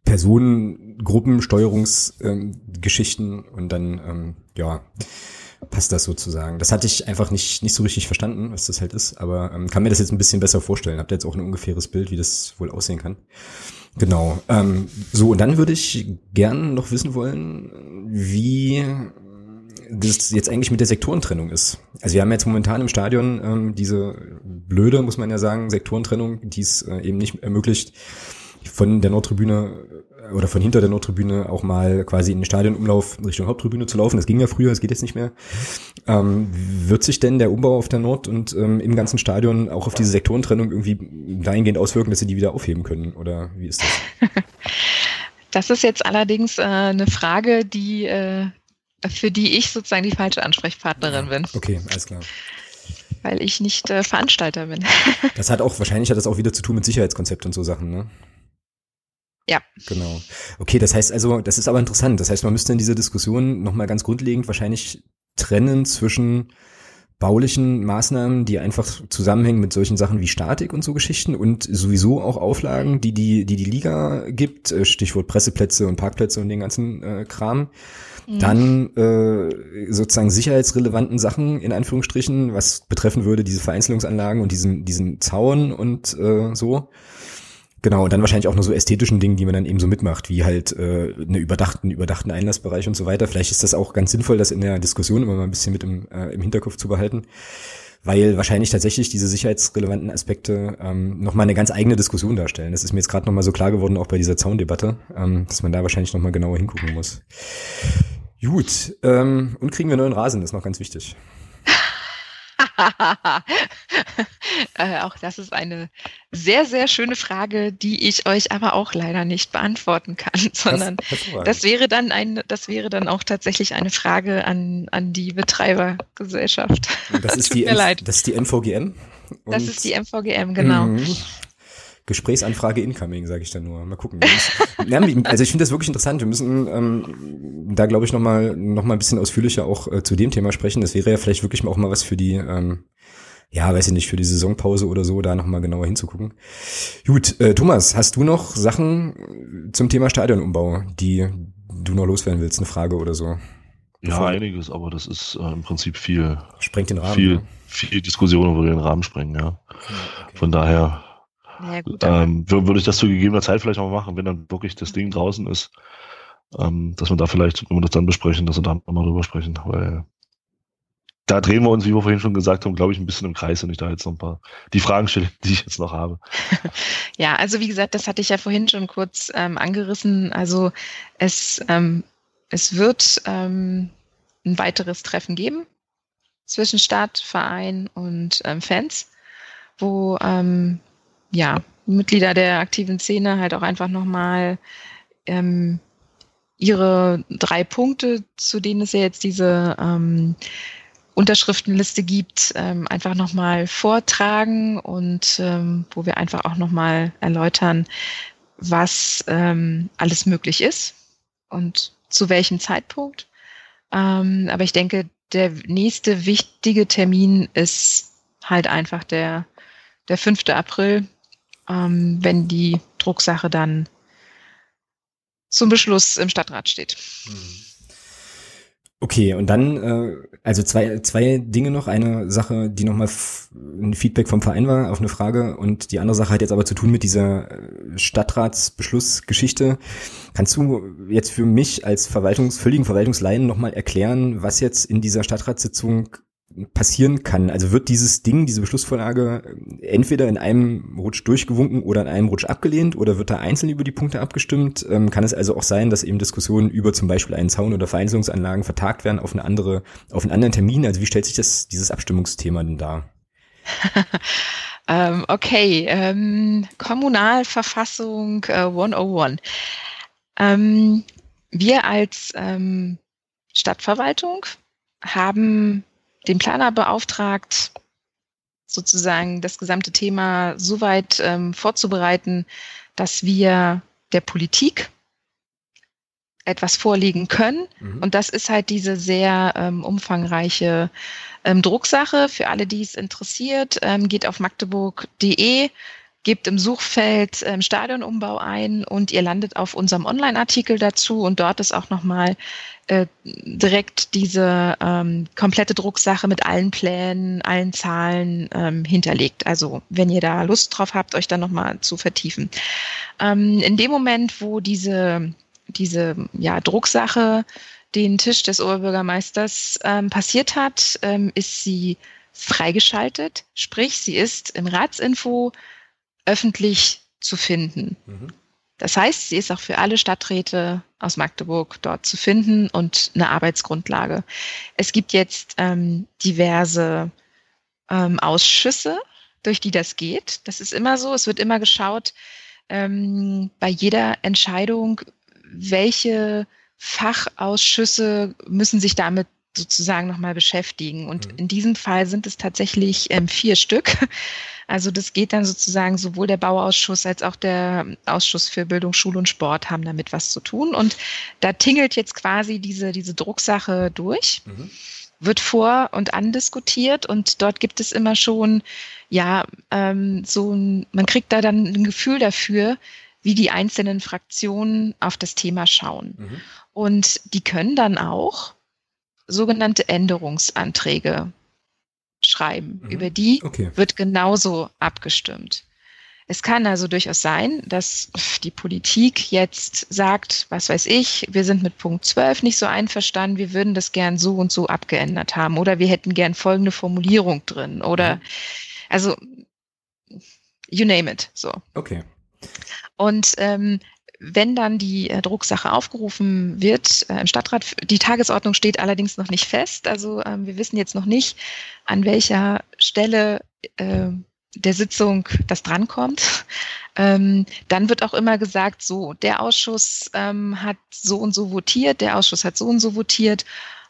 Personengruppensteuerungsgeschichten ähm, und dann, ähm, ja, passt das sozusagen. Das hatte ich einfach nicht, nicht so richtig verstanden, was das halt ist, aber ähm, kann mir das jetzt ein bisschen besser vorstellen. Habt ihr jetzt auch ein ungefähres Bild, wie das wohl aussehen kann? Genau. Ähm, so, und dann würde ich gern noch wissen wollen, wie das jetzt eigentlich mit der Sektorentrennung ist. Also wir haben jetzt momentan im Stadion ähm, diese blöde, muss man ja sagen, Sektorentrennung, die es äh, eben nicht ermöglicht, von der Nordtribüne oder von hinter der Nordtribüne auch mal quasi in den Stadionumlauf Richtung Haupttribüne zu laufen. Das ging ja früher, das geht jetzt nicht mehr. Ähm, wird sich denn der Umbau auf der Nord und ähm, im ganzen Stadion auch auf diese Sektorentrennung irgendwie dahingehend auswirken, dass sie die wieder aufheben können? Oder wie ist das? [laughs] Das ist jetzt allerdings äh, eine Frage, die äh, für die ich sozusagen die falsche Ansprechpartnerin bin. Okay, alles klar weil ich nicht äh, Veranstalter bin. das hat auch, wahrscheinlich hat das auch wieder zu tun mit Sicherheitskonzept und so Sachen, ne? Ja. Genau. Okay, das heißt also, das ist aber interessant. Das heißt, man müsste in dieser Diskussion nochmal ganz grundlegend wahrscheinlich trennen zwischen baulichen Maßnahmen, die einfach zusammenhängen mit solchen Sachen wie Statik und so Geschichten und sowieso auch Auflagen, die die, die, die Liga gibt, äh, Stichwort Presseplätze und Parkplätze und den ganzen äh, Kram. Mhm. Dann äh, sozusagen sicherheitsrelevanten Sachen in Anführungsstrichen, was betreffen würde diese Vereinzelungsanlagen und diesen, diesen Zaun und äh, so. Genau, und dann wahrscheinlich auch nur so ästhetischen Dingen, die man dann eben so mitmacht, wie halt äh, eine überdachten, überdachten Einlassbereich und so weiter. Vielleicht ist das auch ganz sinnvoll, das in der Diskussion immer mal ein bisschen mit im, äh, im Hinterkopf zu behalten, weil wahrscheinlich tatsächlich diese sicherheitsrelevanten Aspekte ähm, nochmal eine ganz eigene Diskussion darstellen. Das ist mir jetzt gerade nochmal so klar geworden, auch bei dieser Zaundebatte, ähm, dass man da wahrscheinlich nochmal genauer hingucken muss. Gut, ähm, und kriegen wir neuen Rasen, das ist noch ganz wichtig. [laughs] äh, auch das ist eine sehr, sehr schöne Frage, die ich euch aber auch leider nicht beantworten kann, [laughs] sondern das, das, wäre dann ein, das wäre dann auch tatsächlich eine Frage an, an die Betreibergesellschaft. Das [laughs] ist, die, das ist die MVGM. das ist die MVGM, genau. Mhm. Gesprächsanfrage incoming, sage ich dann nur. Mal gucken. [laughs] also ich finde das wirklich interessant. Wir müssen ähm, da, glaube ich, nochmal noch mal ein bisschen ausführlicher auch äh, zu dem Thema sprechen. Das wäre ja vielleicht wirklich auch mal was für die, ähm, ja, weiß ich nicht, für die Saisonpause oder so, da nochmal genauer hinzugucken. Gut, äh, Thomas, hast du noch Sachen zum Thema Stadionumbau, die du noch loswerden willst? Eine Frage oder so? Ja, einiges, aber das ist äh, im Prinzip viel. Sprengt den Rahmen. Viel, ne? viel Diskussion über den Rahmen sprengen, ja. Okay, okay. Von daher ja, gut, ähm, würde ich das zu gegebener Zeit vielleicht auch machen, wenn dann wirklich das Ding draußen ist, ähm, dass wir da vielleicht, wenn wir das dann besprechen, dass wir da nochmal drüber sprechen, weil da drehen wir uns, wie wir vorhin schon gesagt haben, glaube ich, ein bisschen im Kreis und ich da jetzt noch ein paar die Fragen stelle, die ich jetzt noch habe. [laughs] ja, also wie gesagt, das hatte ich ja vorhin schon kurz ähm, angerissen. Also es, ähm, es wird ähm, ein weiteres Treffen geben zwischen Stadt, Verein und ähm, Fans, wo ähm, ja, Mitglieder der aktiven Szene halt auch einfach nochmal ähm, ihre drei Punkte, zu denen es ja jetzt diese ähm, Unterschriftenliste gibt, ähm, einfach nochmal vortragen und ähm, wo wir einfach auch nochmal erläutern, was ähm, alles möglich ist und zu welchem Zeitpunkt. Ähm, aber ich denke, der nächste wichtige Termin ist halt einfach der, der 5. April, ähm, wenn die Drucksache dann zum Beschluss im Stadtrat steht. Mhm. Okay, und dann, äh, also zwei, zwei Dinge noch. Eine Sache, die nochmal ein Feedback vom Verein war auf eine Frage und die andere Sache hat jetzt aber zu tun mit dieser äh, Stadtratsbeschlussgeschichte. Kannst du jetzt für mich als Verwaltungs, völligen Verwaltungsleien nochmal erklären, was jetzt in dieser Stadtratssitzung passieren kann. Also wird dieses Ding, diese Beschlussvorlage entweder in einem Rutsch durchgewunken oder in einem Rutsch abgelehnt oder wird da einzeln über die Punkte abgestimmt? Ähm, kann es also auch sein, dass eben Diskussionen über zum Beispiel einen Zaun oder Vereinzelungsanlagen vertagt werden auf eine andere, auf einen anderen Termin? Also wie stellt sich das, dieses Abstimmungsthema denn dar? [laughs] ähm, okay, ähm, Kommunalverfassung äh, 101. Ähm, wir als ähm, Stadtverwaltung haben den Planer beauftragt, sozusagen das gesamte Thema so weit ähm, vorzubereiten, dass wir der Politik etwas vorlegen können. Mhm. Und das ist halt diese sehr ähm, umfangreiche ähm, Drucksache. Für alle, die es interessiert, ähm, geht auf magdeburg.de gebt im Suchfeld ähm, Stadionumbau ein und ihr landet auf unserem Online-Artikel dazu und dort ist auch nochmal äh, direkt diese ähm, komplette Drucksache mit allen Plänen, allen Zahlen ähm, hinterlegt. Also wenn ihr da Lust drauf habt, euch dann nochmal zu vertiefen. Ähm, in dem Moment, wo diese, diese ja, Drucksache den Tisch des Oberbürgermeisters ähm, passiert hat, ähm, ist sie freigeschaltet, sprich sie ist im Ratsinfo öffentlich zu finden. Mhm. Das heißt, sie ist auch für alle Stadträte aus Magdeburg dort zu finden und eine Arbeitsgrundlage. Es gibt jetzt ähm, diverse ähm, Ausschüsse, durch die das geht. Das ist immer so. Es wird immer geschaut, ähm, bei jeder Entscheidung, welche Fachausschüsse müssen sich damit sozusagen nochmal beschäftigen. Und mhm. in diesem Fall sind es tatsächlich ähm, vier Stück. [laughs] Also das geht dann sozusagen sowohl der Bauausschuss als auch der Ausschuss für Bildung, Schule und Sport haben damit was zu tun. Und da tingelt jetzt quasi diese, diese Drucksache durch. Mhm. wird vor und andiskutiert und dort gibt es immer schon, ja, ähm, so ein, man kriegt da dann ein Gefühl dafür, wie die einzelnen Fraktionen auf das Thema schauen. Mhm. Und die können dann auch sogenannte Änderungsanträge schreiben. Mhm. Über die okay. wird genauso abgestimmt. Es kann also durchaus sein, dass die Politik jetzt sagt, was weiß ich, wir sind mit Punkt 12 nicht so einverstanden, wir würden das gern so und so abgeändert haben oder wir hätten gern folgende Formulierung drin oder mhm. also you name it. So. Okay. Und ähm, wenn dann die äh, Drucksache aufgerufen wird äh, im Stadtrat, die Tagesordnung steht allerdings noch nicht fest. Also ähm, wir wissen jetzt noch nicht, an welcher Stelle äh, der Sitzung das drankommt. [laughs] Ähm, dann wird auch immer gesagt, so, der Ausschuss ähm, hat so und so votiert, der Ausschuss hat so und so votiert.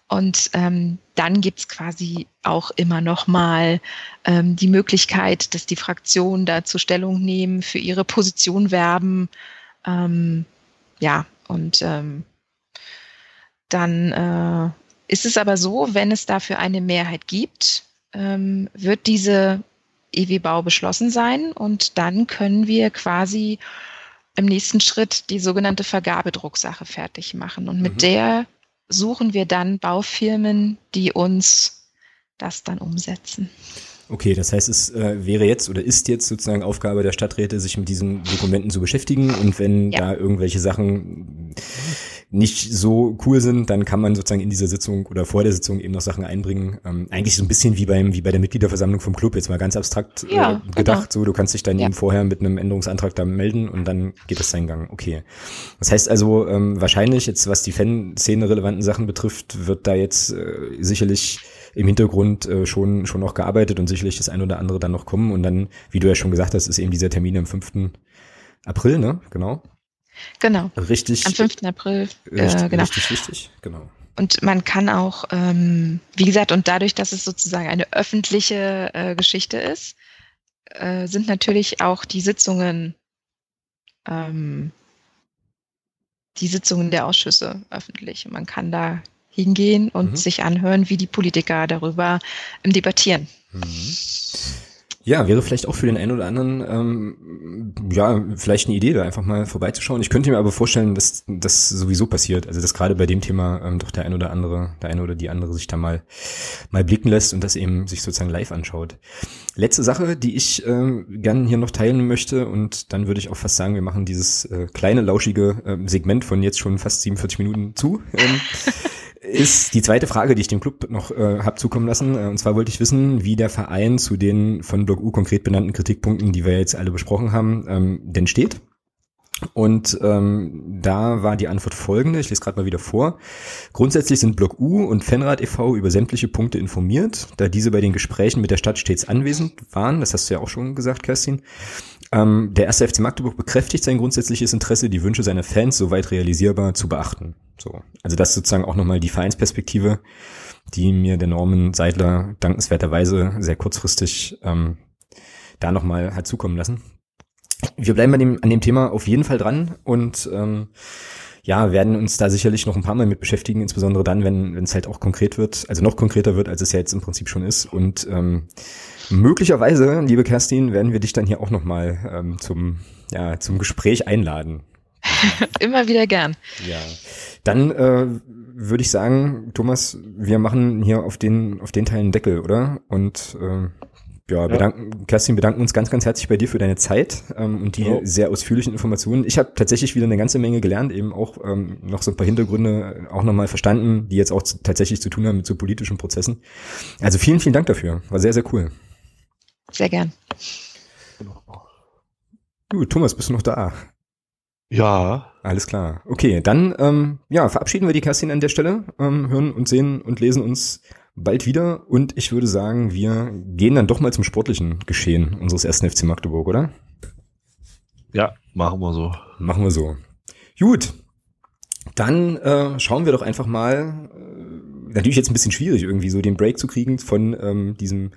Und ähm, dann gibt's quasi auch immer noch mal ähm, die Möglichkeit, dass die Fraktionen dazu Stellung nehmen, für ihre Position werben. Ähm, ja, und ähm, dann äh, ist es aber so, wenn es dafür eine Mehrheit gibt, ähm, wird diese EW-Bau beschlossen sein und dann können wir quasi im nächsten Schritt die sogenannte Vergabedrucksache fertig machen. Und mit mhm. der suchen wir dann Baufirmen, die uns das dann umsetzen. Okay, das heißt, es äh, wäre jetzt oder ist jetzt sozusagen Aufgabe der Stadträte, sich mit diesen Dokumenten zu beschäftigen und wenn ja. da irgendwelche Sachen nicht so cool sind, dann kann man sozusagen in dieser Sitzung oder vor der Sitzung eben noch Sachen einbringen. Ähm, eigentlich so ein bisschen wie beim wie bei der Mitgliederversammlung vom Club jetzt mal ganz abstrakt äh, ja, gedacht. Genau. So, du kannst dich dann ja. eben vorher mit einem Änderungsantrag da melden und dann geht es seinen Gang. Okay. Das heißt also ähm, wahrscheinlich jetzt was die Fanszene relevanten Sachen betrifft, wird da jetzt äh, sicherlich im Hintergrund äh, schon schon noch gearbeitet und sicherlich das ein oder andere dann noch kommen und dann, wie du ja schon gesagt hast, ist eben dieser Termin am 5. April, ne? Genau. Genau. Richtig. Am 5. April. Richtig, äh, genau. richtig, richtig, genau. Und man kann auch, ähm, wie gesagt, und dadurch, dass es sozusagen eine öffentliche äh, Geschichte ist, äh, sind natürlich auch die Sitzungen, ähm, die Sitzungen der Ausschüsse öffentlich. Und man kann da hingehen und mhm. sich anhören, wie die Politiker darüber debattieren. Mhm. Ja, wäre vielleicht auch für den einen oder anderen, ähm, ja, vielleicht eine Idee, da einfach mal vorbeizuschauen. Ich könnte mir aber vorstellen, dass das sowieso passiert. Also, dass gerade bei dem Thema ähm, doch der ein oder andere, der eine oder die andere sich da mal, mal blicken lässt und das eben sich sozusagen live anschaut. Letzte Sache, die ich äh, gerne hier noch teilen möchte und dann würde ich auch fast sagen, wir machen dieses äh, kleine, lauschige äh, Segment von jetzt schon fast 47 Minuten zu. Ähm, [laughs] ist die zweite Frage, die ich dem Club noch äh, habe zukommen lassen. Äh, und zwar wollte ich wissen, wie der Verein zu den von Block U konkret benannten Kritikpunkten, die wir jetzt alle besprochen haben, ähm, denn steht. Und ähm, da war die Antwort folgende, ich lese gerade mal wieder vor. Grundsätzlich sind Block U und Fenrad e.V. über sämtliche Punkte informiert, da diese bei den Gesprächen mit der Stadt stets anwesend waren. Das hast du ja auch schon gesagt, Kerstin. Ähm, der erste FC Magdeburg bekräftigt sein grundsätzliches Interesse, die Wünsche seiner Fans soweit realisierbar zu beachten. So, also das ist sozusagen auch nochmal die Vereinsperspektive, die mir der Norman Seidler dankenswerterweise sehr kurzfristig ähm, da nochmal hat zukommen lassen. Wir bleiben an dem, an dem Thema auf jeden Fall dran und ähm, ja, werden uns da sicherlich noch ein paar Mal mit beschäftigen, insbesondere dann, wenn es halt auch konkret wird, also noch konkreter wird, als es ja jetzt im Prinzip schon ist. Und ähm, möglicherweise, liebe Kerstin, werden wir dich dann hier auch nochmal ähm, zum, ja, zum Gespräch einladen. [laughs] Immer wieder gern. Ja. Dann äh, würde ich sagen, Thomas, wir machen hier auf den, auf den Teil einen Deckel, oder? Und äh, ja, bedanken, Kerstin, bedanken uns ganz, ganz herzlich bei dir für deine Zeit ähm, und die ja. sehr ausführlichen Informationen. Ich habe tatsächlich wieder eine ganze Menge gelernt, eben auch ähm, noch so ein paar Hintergründe auch nochmal verstanden, die jetzt auch zu, tatsächlich zu tun haben mit so politischen Prozessen. Also vielen, vielen Dank dafür. War sehr, sehr cool. Sehr gern. Du, Thomas, bist du noch da? Ja. Alles klar. Okay, dann ähm, ja, verabschieden wir die Kerstin an der Stelle, ähm, hören und sehen und lesen uns bald wieder und ich würde sagen, wir gehen dann doch mal zum sportlichen Geschehen unseres ersten FC Magdeburg, oder? Ja, machen wir so. Machen wir so. Gut, dann äh, schauen wir doch einfach mal, äh, natürlich jetzt ein bisschen schwierig irgendwie so den Break zu kriegen von ähm, diesem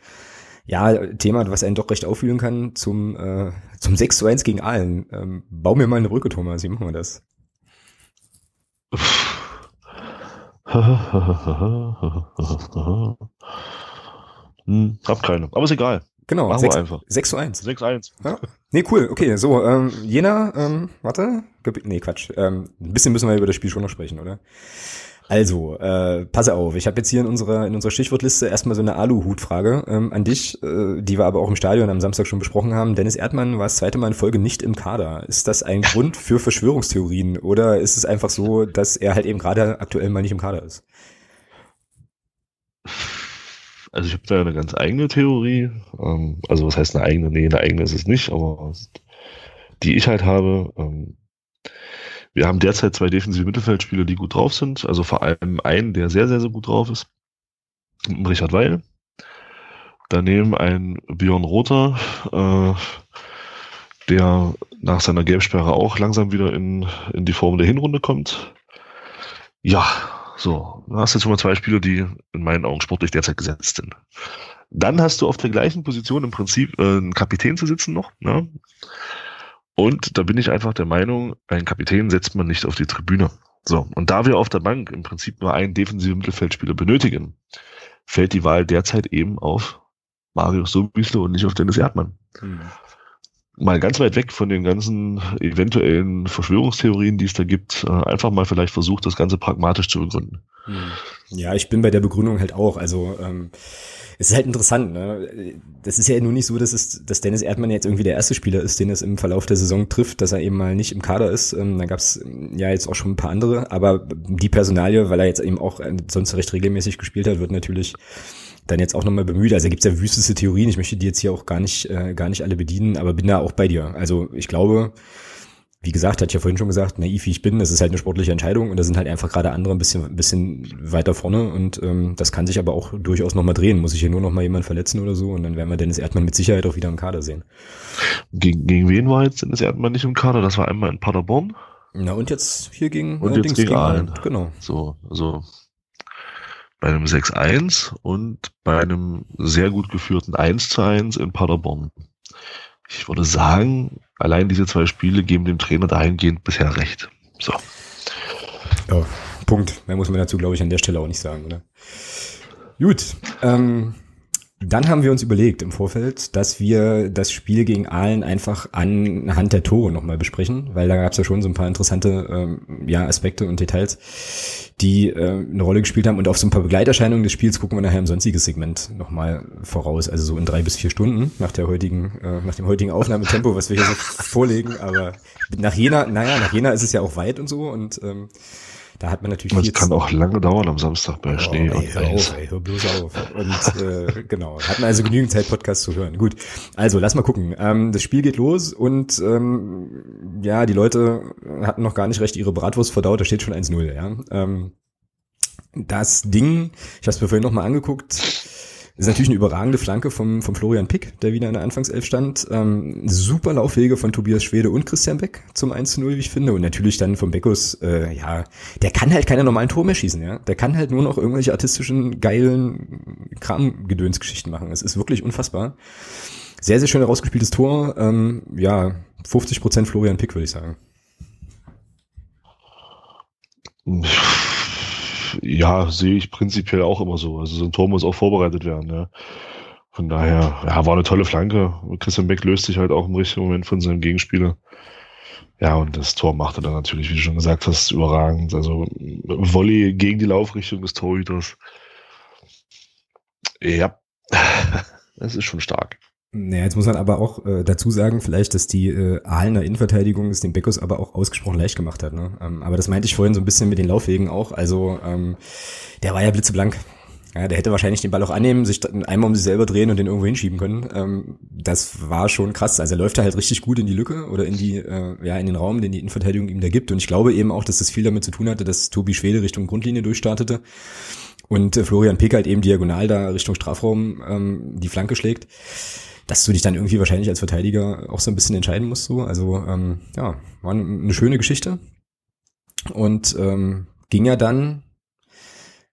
ja, Thema, was einen doch recht auffühlen kann, zum, äh, zum 6 zu 1 gegen Aalen. Ähm, bau mir mal eine Brücke, Thomas, wie machen wir das? hm, hab keine, aber ist egal. Genau, Machen 6, wir einfach. 6 zu 1. 6 zu 1. Ja. Nee, cool. Okay, so, ähm, Jena, ähm, warte. Nee, Quatsch. Ähm, ein bisschen müssen wir über das Spiel schon noch sprechen, oder? Also, äh, passe auf, ich habe jetzt hier in unserer, in unserer Stichwortliste erstmal so eine Aluhut-Frage ähm, an dich, äh, die wir aber auch im Stadion am Samstag schon besprochen haben. Dennis Erdmann war das zweite Mal in Folge nicht im Kader. Ist das ein Grund für Verschwörungstheorien oder ist es einfach so, dass er halt eben gerade aktuell mal nicht im Kader ist? Also ich habe da eine ganz eigene Theorie. Ähm, also was heißt eine eigene? Nee, eine eigene ist es nicht, aber die ich halt habe. Ähm, wir haben derzeit zwei defensive Mittelfeldspieler, die gut drauf sind. Also vor allem einen, der sehr, sehr, sehr gut drauf ist. Richard Weil. Daneben ein Björn Rother, äh, der nach seiner Gelbsperre auch langsam wieder in, in die Form der Hinrunde kommt. Ja, so. Du hast jetzt schon mal zwei Spieler, die in meinen Augen sportlich derzeit gesetzt sind. Dann hast du auf der gleichen Position im Prinzip äh, einen Kapitän zu sitzen noch. Ne? Und da bin ich einfach der Meinung, einen Kapitän setzt man nicht auf die Tribüne. So, und da wir auf der Bank im Prinzip nur einen defensiven Mittelfeldspieler benötigen, fällt die Wahl derzeit eben auf Marius Sobislo und nicht auf Dennis Erdmann. Mhm. Mal ganz weit weg von den ganzen eventuellen Verschwörungstheorien, die es da gibt, äh, einfach mal vielleicht versucht, das Ganze pragmatisch zu begründen. Mhm. Ja, ich bin bei der Begründung halt auch. Also ähm, es ist halt interessant, ne? Das ist ja nur nicht so, dass es, dass Dennis Erdmann jetzt irgendwie der erste Spieler ist, den es im Verlauf der Saison trifft, dass er eben mal nicht im Kader ist. Ähm, da gab es ja jetzt auch schon ein paar andere, aber die Personalie, weil er jetzt eben auch äh, sonst recht regelmäßig gespielt hat, wird natürlich dann jetzt auch nochmal bemüht. Also gibt es ja wüsteste Theorien, ich möchte die jetzt hier auch gar nicht, äh, gar nicht alle bedienen, aber bin da auch bei dir. Also ich glaube, wie gesagt, hatte ich ja vorhin schon gesagt, naiv wie ich bin, das ist halt eine sportliche Entscheidung und da sind halt einfach gerade andere ein bisschen, ein bisschen weiter vorne und ähm, das kann sich aber auch durchaus nochmal drehen. Muss ich hier nur nochmal jemand verletzen oder so und dann werden wir Dennis Erdmann mit Sicherheit auch wieder im Kader sehen. Gegen, gegen wen war jetzt Dennis Erdmann nicht im Kader? Das war einmal in Paderborn. Na und jetzt hier gegen und jetzt gegen, gegen Aalen. Genau. So, also bei einem 6-1 und bei einem sehr gut geführten 1 1 in Paderborn. Ich würde sagen, allein diese zwei Spiele geben dem Trainer dahingehend bisher recht. So. Ja, Punkt. Mehr muss man dazu, glaube ich, an der Stelle auch nicht sagen, oder? Gut. Ähm, Dann haben wir uns überlegt im Vorfeld, dass wir das Spiel gegen Aalen einfach anhand der Tore nochmal besprechen, weil da gab es ja schon so ein paar interessante ähm, ja, Aspekte und Details, die äh, eine Rolle gespielt haben. Und auf so ein paar Begleiterscheinungen des Spiels gucken wir nachher im sonstiges Segment nochmal voraus, also so in drei bis vier Stunden nach der heutigen, äh, nach dem heutigen Aufnahmetempo, was wir hier so [laughs] vorlegen. Aber nach Jena, naja, nach Jena ist es ja auch weit und so und ähm, da hat man natürlich. Es kann auch lange dauern am Samstag bei oh, Schnee ey, und hör Eis. Auf, ey, hör bloß auf. Und äh, genau, hat man also genügend Zeit, Podcast zu hören. Gut, also lass mal gucken. Ähm, das Spiel geht los und ähm, ja, die Leute hatten noch gar nicht recht ihre Bratwurst verdaut. Da steht schon 1-0. Ja. Ähm, das Ding, ich habe es mir vorhin noch mal angeguckt ist natürlich eine überragende Flanke vom, vom Florian Pick, der wieder in der Anfangself stand. Ähm, super Laufwege von Tobias Schwede und Christian Beck zum 1 zu 0, wie ich finde. Und natürlich dann vom Beckus, äh, ja, der kann halt keine normalen Tore mehr schießen, ja. Der kann halt nur noch irgendwelche artistischen, geilen Kramgedönsgeschichten machen. Es ist wirklich unfassbar. Sehr, sehr schön herausgespieltes Tor. Ähm, ja, 50 Prozent Florian Pick, würde ich sagen ja, sehe ich prinzipiell auch immer so. Also so ein Tor muss auch vorbereitet werden. Ja. Von daher, ja, war eine tolle Flanke. Christian Beck löst sich halt auch im richtigen Moment von seinem Gegenspieler. Ja, und das Tor machte dann natürlich, wie du schon gesagt hast, überragend. Also Volley gegen die Laufrichtung des Torhüters. Ja, [laughs] das ist schon stark. Naja, jetzt muss man aber auch äh, dazu sagen, vielleicht, dass die äh, Aalener Innenverteidigung es dem Beckus aber auch ausgesprochen leicht gemacht hat. Ne? Ähm, aber das meinte ich vorhin so ein bisschen mit den Laufwegen auch. Also ähm, der war ja blitzeblank. Ja, der hätte wahrscheinlich den Ball auch annehmen, sich einmal um sich selber drehen und den irgendwo hinschieben können. Ähm, das war schon krass. Also er läuft da halt richtig gut in die Lücke oder in die, äh, ja, in den Raum, den die Innenverteidigung ihm da gibt. Und ich glaube eben auch, dass das viel damit zu tun hatte, dass Tobi Schwede Richtung Grundlinie durchstartete und äh, Florian Pick halt eben diagonal da Richtung Strafraum ähm, die Flanke schlägt dass du dich dann irgendwie wahrscheinlich als Verteidiger auch so ein bisschen entscheiden musst. So. Also ähm, ja, war eine schöne Geschichte. Und ähm, ging ja dann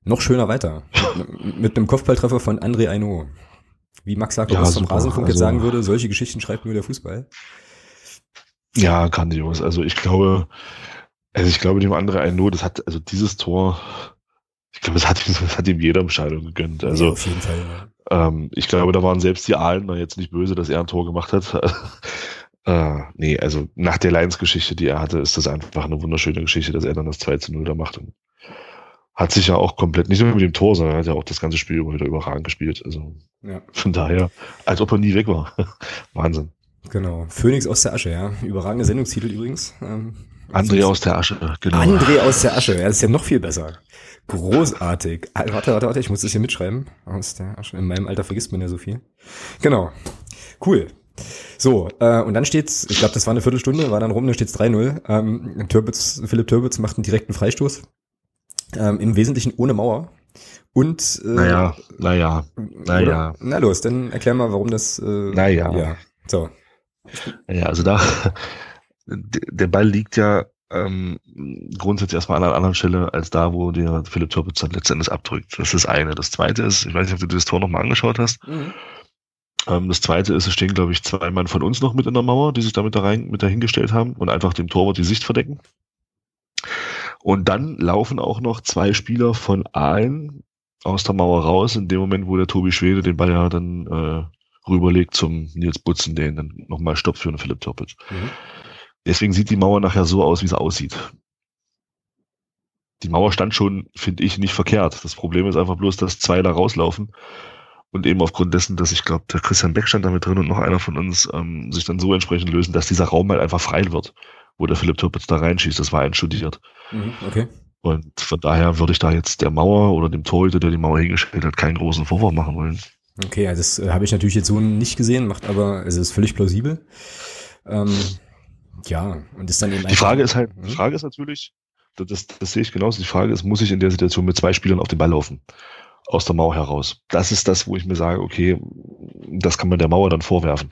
noch schöner weiter. mit, mit einem Kopfballtreffer von André Aino. Wie Max Lakow ja, vom Rasenfunk also, jetzt sagen würde, solche Geschichten schreibt nur der Fußball. Ja, grandios. Also ich glaube, also ich glaube, dem André Aino, das hat, also dieses Tor, ich glaube, das hat, das hat ihm jeder im Stadion gegönnt. Also, ja, auf jeden Fall. Ähm, ich glaube, da waren selbst die Aalen jetzt nicht böse, dass er ein Tor gemacht hat. [laughs] äh, nee, also nach der Lions-Geschichte, die er hatte, ist das einfach eine wunderschöne Geschichte, dass er dann das 2 zu 0 da macht. Und hat sich ja auch komplett, nicht nur mit dem Tor, sondern hat ja auch das ganze Spiel wieder überragend gespielt. Also ja. von daher, als ob er nie weg war. [laughs] Wahnsinn. Genau. Phoenix aus der Asche, ja. Überragende Sendungstitel übrigens. Ähm, André aus der Asche, genau. André aus der Asche, ja, das ist ja noch viel besser. Großartig. Warte, warte, warte, ich muss das hier mitschreiben. Aus der Asche. In meinem Alter vergisst man ja so viel. Genau. Cool. So, äh, und dann steht's, ich glaube, das war eine Viertelstunde, war dann rum, dann steht's 3-0. Ähm, Türbitz, Philipp Türbitz macht einen direkten Freistoß. Ähm, Im Wesentlichen ohne Mauer. Und äh, naja, naja, naja. Na los, dann erklär mal, warum das. Äh, naja. Ja. So. Ja, also da der Ball liegt ja ähm, grundsätzlich erstmal an einer anderen Stelle als da, wo der Philipp Türpitz dann letztendlich abdrückt. Das ist das eine. Das zweite ist, ich weiß nicht, ob du das Tor nochmal angeschaut hast. Mhm. Ähm, das zweite ist, es stehen, glaube ich, zwei Mann von uns noch mit in der Mauer, die sich damit da rein, mit dahingestellt haben und einfach dem Torwart die Sicht verdecken. Und dann laufen auch noch zwei Spieler von Aalen aus der Mauer raus, in dem Moment, wo der Tobi Schwede den Ball ja dann äh, rüberlegt zum Nils Butzen, den dann nochmal stoppt für den Philipp Toppitz. Mhm. Deswegen sieht die Mauer nachher so aus, wie sie aussieht. Die Mauer stand schon, finde ich, nicht verkehrt. Das Problem ist einfach bloß, dass zwei da rauslaufen und eben aufgrund dessen, dass ich glaube, der Christian Beck stand da mit drin und noch einer von uns ähm, sich dann so entsprechend lösen, dass dieser Raum halt einfach frei wird, wo der Philipp Türpitz da reinschießt. Das war einstudiert. Mhm, okay. Und von daher würde ich da jetzt der Mauer oder dem Torhüter, der die Mauer hingestellt hat, keinen großen Vorwurf machen wollen. Okay, also das äh, habe ich natürlich jetzt so nicht gesehen, macht aber, also es ist völlig plausibel. Ähm, ja, und ist dann eben Die Frage ist halt, hm? die Frage ist natürlich, das, das sehe ich genauso. Die Frage ist, muss ich in der Situation mit zwei Spielern auf den Ball laufen? Aus der Mauer heraus. Das ist das, wo ich mir sage, okay, das kann man der Mauer dann vorwerfen.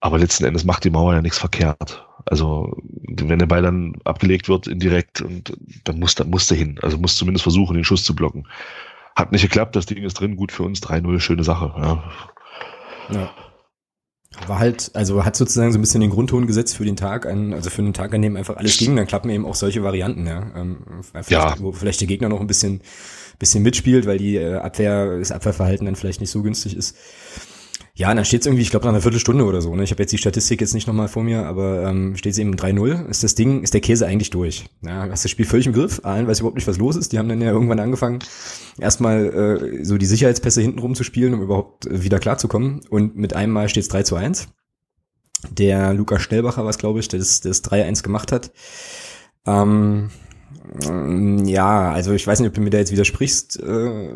Aber letzten Endes macht die Mauer ja nichts verkehrt. Also, wenn der Ball dann abgelegt wird, indirekt, und dann muss, dann muss der hin. Also muss zumindest versuchen, den Schuss zu blocken. Hat nicht geklappt, das Ding ist drin, gut für uns, 3-0, schöne Sache. Ja. ja. War halt, also hat sozusagen so ein bisschen den Grundton gesetzt für den Tag, an, also für einen Tag, an dem einfach alles ging, dann klappen eben auch solche Varianten, ja. Ähm, vielleicht, ja. Wo vielleicht der Gegner noch ein bisschen, bisschen mitspielt, weil die äh, Abwehr, das Abwehrverhalten dann vielleicht nicht so günstig ist. Ja, dann steht es irgendwie, ich glaube, nach einer Viertelstunde oder so. Ne? Ich habe jetzt die Statistik jetzt nicht nochmal vor mir, aber ähm, steht es eben 3-0. Ist das Ding, ist der Käse eigentlich durch. Ja, hast das Spiel völlig im Griff. Allen weiß überhaupt nicht, was los ist. Die haben dann ja irgendwann angefangen, erstmal äh, so die Sicherheitspässe hintenrum zu spielen, um überhaupt äh, wieder klarzukommen. Und mit einem Mal steht es 3 zu 1. Der Lukas Schnellbacher war es, glaube ich, der das, das 3-1 gemacht hat. Ähm, ja, also ich weiß nicht, ob du mir da jetzt widersprichst. Äh,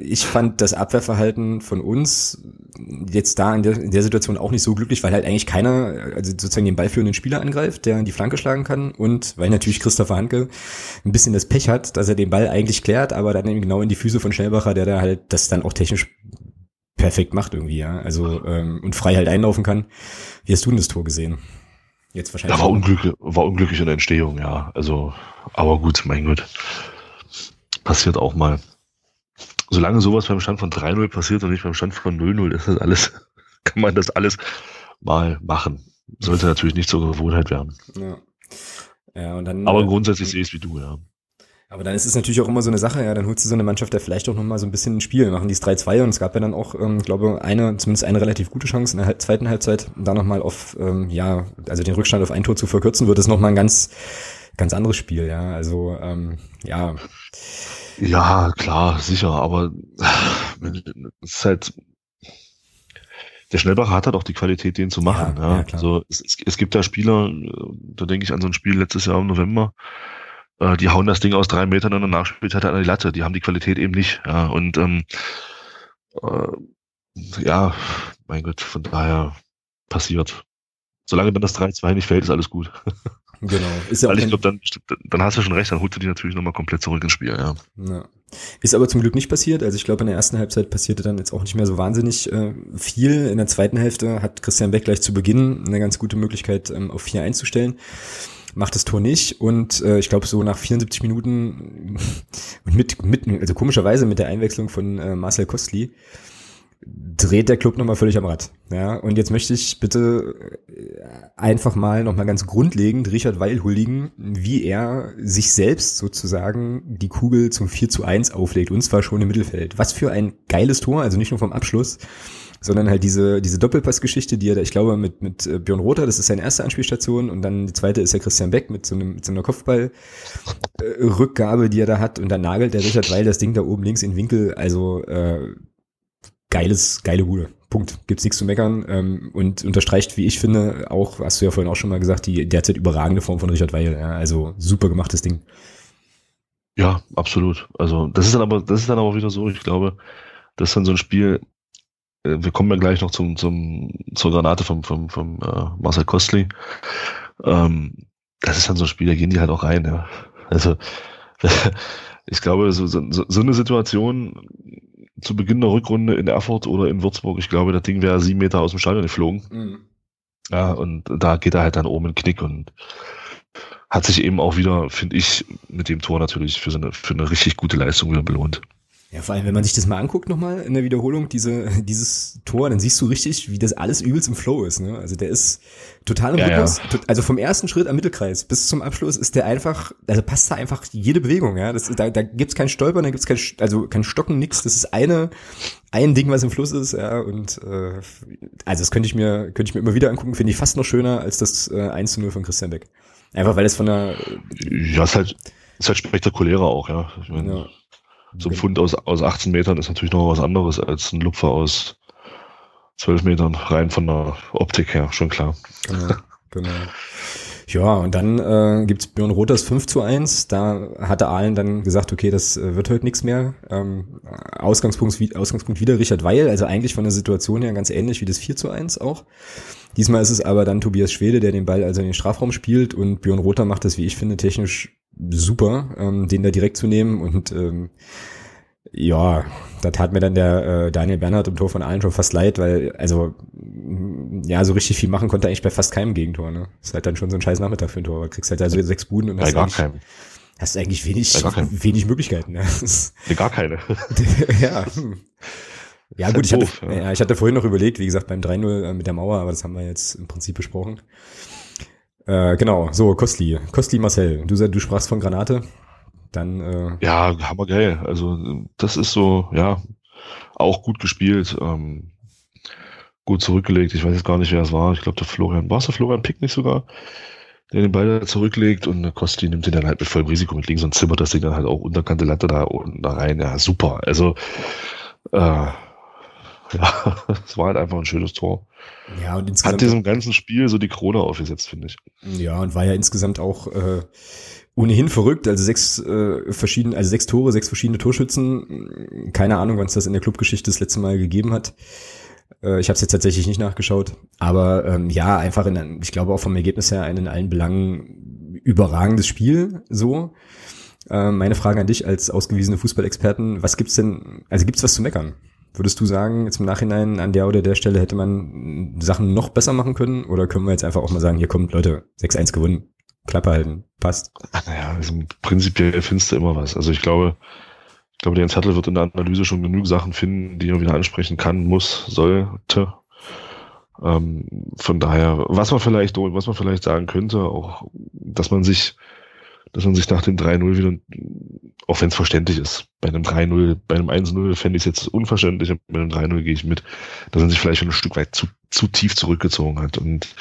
ich fand das Abwehrverhalten von uns jetzt da in der, in der Situation auch nicht so glücklich, weil halt eigentlich keiner, also sozusagen den ballführenden Spieler angreift, der die Flanke schlagen kann und weil natürlich Christopher Hanke ein bisschen das Pech hat, dass er den Ball eigentlich klärt, aber dann eben genau in die Füße von Schnellbacher, der da halt das dann auch technisch perfekt macht irgendwie, ja. Also ähm, und frei halt einlaufen kann. Wie hast du denn das Tor gesehen? Jetzt wahrscheinlich. Da war unglücklich, war unglücklich in der Entstehung, ja. Also, aber gut, mein Gott. Passiert auch mal. Solange sowas beim Stand von 3-0 passiert und nicht beim Stand von 0-0, ist das alles, [laughs] kann man das alles mal machen. Sollte natürlich nicht zur Gewohnheit werden. Ja. Ja, und dann, aber äh, grundsätzlich sehe ich es wie du, ja. Aber dann ist es natürlich auch immer so eine Sache, ja, dann holst du so eine Mannschaft, der vielleicht auch nochmal so ein bisschen ein Spiel machen, die ist 3-2 und es gab ja dann auch, ähm, glaube eine, zumindest eine relativ gute Chance in der zweiten Halbzeit, da nochmal auf, ähm, ja, also den Rückstand auf ein Tor zu verkürzen, wird es nochmal ein ganz, ganz anderes Spiel, ja, also, ähm, ja. Ja, klar, sicher, aber es ist halt, der Schnellbacher hat halt auch die Qualität, den zu machen. Ja, ja. ja also es, es, gibt da Spieler, da denke ich an so ein Spiel letztes Jahr im November, äh, die hauen das Ding aus drei Metern und der Nachspielzeit an die Latte. Die haben die Qualität eben nicht. Ja, und ähm, äh, ja, mein Gott, von daher passiert. Solange dann das 3-2 nicht fällt, ist alles gut. [laughs] Genau. Ist ja Weil ich glaube, dann, dann hast du schon recht, dann holst du die natürlich nochmal komplett zurück ins Spiel, ja. ja. Ist aber zum Glück nicht passiert. Also ich glaube, in der ersten Halbzeit passierte dann jetzt auch nicht mehr so wahnsinnig äh, viel. In der zweiten Hälfte hat Christian Beck gleich zu Beginn eine ganz gute Möglichkeit, ähm, auf 4 einzustellen macht das Tor nicht und äh, ich glaube so nach 74 Minuten [laughs] und mit, mit also komischerweise mit der Einwechslung von äh, Marcel Kostli dreht der Club nochmal völlig am Rad. Ja, und jetzt möchte ich bitte äh, einfach mal nochmal ganz grundlegend Richard Weil huldigen, wie er sich selbst sozusagen die Kugel zum 4 zu 1 auflegt, und zwar schon im Mittelfeld. Was für ein geiles Tor, also nicht nur vom Abschluss, sondern halt diese, diese Doppelpassgeschichte, die er, ich glaube, mit, mit äh, Björn Rother, das ist seine erste Anspielstation und dann die zweite ist ja Christian Beck mit so, einem, mit so einer Kopfballrückgabe, äh, die er da hat und dann nagelt der Richard Weil das Ding da oben links in den Winkel, also äh, geiles, geile Bude. Punkt. Gibt's nichts zu meckern ähm, und unterstreicht, wie ich finde, auch, hast du ja vorhin auch schon mal gesagt, die derzeit überragende Form von Richard Weil. Ja, also super gemachtes Ding. Ja, absolut. Also das ist dann aber, das ist dann aber wieder so, ich glaube, das ist dann so ein Spiel, äh, wir kommen ja gleich noch zum, zum, zur Granate vom, vom, vom äh, Marcel Kostli. Ähm, das ist dann so ein Spiel, da gehen die halt auch rein. Ja. Also [laughs] ich glaube, so, so, so eine Situation zu Beginn der Rückrunde in Erfurt oder in Würzburg, ich glaube, das Ding wäre sieben Meter aus dem Stadion geflogen. Mhm. Ja, und da geht er halt dann oben in Knick und hat sich eben auch wieder, finde ich, mit dem Tor natürlich für, so eine, für eine richtig gute Leistung wieder belohnt. Ja, vor allem, wenn man sich das mal anguckt nochmal in der Wiederholung, diese, [laughs] dieses Tor, dann siehst du richtig, wie das alles übelst im Flow ist. Ne? Also der ist total im ja, Rhythmus. Ja. Also vom ersten Schritt am Mittelkreis bis zum Abschluss ist der einfach, also passt da einfach jede Bewegung. Ja, das, da, da gibt's kein Stolpern, da gibt's kein, also kein Stocken, nix. Das ist eine, ein Ding, was im Fluss ist. Ja, und äh, also das könnte ich mir, könnte ich mir immer wieder angucken. Finde ich fast noch schöner als das äh, 1 zu 0 von Christian Beck. Einfach weil es von der, ja, ist halt, ist halt spektakulärer auch. Ja. Ich mein, ja so ein Pfund aus, aus 18 Metern ist natürlich noch was anderes als ein Lupfer aus 12 Metern, rein von der Optik her, schon klar. Genau, genau. Ja, und dann äh, gibt's Björn Rothers 5 zu 1. Da hatte Ahlen dann gesagt, okay, das äh, wird heute nichts mehr. Ähm, Ausgangspunkt, Ausgangspunkt wieder Richard Weil, also eigentlich von der Situation her ganz ähnlich wie das 4 zu 1 auch. Diesmal ist es aber dann Tobias Schwede, der den Ball also in den Strafraum spielt und Björn Rother macht das, wie ich finde, technisch super, ähm, den da direkt zu nehmen und ähm, ja, da tat mir dann der äh, Daniel Bernhard im Tor von allen schon fast leid, weil, also, ja, so richtig viel machen konnte er eigentlich bei fast keinem Gegentor, ne? Ist halt dann schon so ein scheiß Nachmittag für ein Tor. Du kriegst halt also sechs Buden und hast, eigentlich, hast eigentlich wenig, wenig Möglichkeiten. Ne? Nee, gar keine. [laughs] ja. Hm. Ja, gut, ich, doof, hatte, ja. ja. ich hatte vorhin noch überlegt, wie gesagt, beim 3-0 äh, mit der Mauer, aber das haben wir jetzt im Prinzip besprochen. Äh, genau, so, Kostli. Kostli Marcel, du, du sprachst von Granate. Dann, äh ja, hammergeil. Also, das ist so, ja, auch gut gespielt. Ähm, gut zurückgelegt. Ich weiß jetzt gar nicht, wer es war. Ich glaube, der Florian, war es der Florian Pick nicht sogar? Der den Ball zurücklegt und der Kosti nimmt den dann halt mit vollem Risiko mit links und zimmert das Ding dann halt auch unterkante Latte da unten da rein. Ja, super. Also, äh, ja, [laughs] es war halt einfach ein schönes Tor. Ja, und insgesamt. Hat diesem ganzen Spiel so die Krone aufgesetzt, finde ich. Ja, und war ja insgesamt auch, äh, ohnehin verrückt. Also sechs äh, verschiedene, also sechs Tore, sechs verschiedene Torschützen. Keine Ahnung, wann es das in der Clubgeschichte das letzte Mal gegeben hat. Äh, ich habe es jetzt tatsächlich nicht nachgeschaut. Aber ähm, ja, einfach in, ich glaube auch vom Ergebnis her ein in allen Belangen überragendes Spiel. So. Äh, meine Frage an dich als ausgewiesene Fußballexperten: Was gibt's denn? Also gibt's was zu meckern? Würdest du sagen, jetzt im Nachhinein an der oder der Stelle hätte man Sachen noch besser machen können? Oder können wir jetzt einfach auch mal sagen, hier kommt Leute, 6-1 gewonnen, Klappe halten, passt. Naja, also prinzipiell findest du immer was. Also ich glaube, ich glaube, der Jens Hertel wird in der Analyse schon genug Sachen finden, die er wieder ansprechen kann, muss, sollte. Ähm, von daher, was man vielleicht, was man vielleicht sagen könnte, auch, dass man sich, dass man sich nach dem 3-0 wieder, auch wenn es verständlich ist, bei einem 3-0, bei einem 1-0 fände ich es jetzt unverständlich, bei einem 3-0 gehe ich mit, dass man sich vielleicht ein Stück weit zu, zu tief zurückgezogen hat und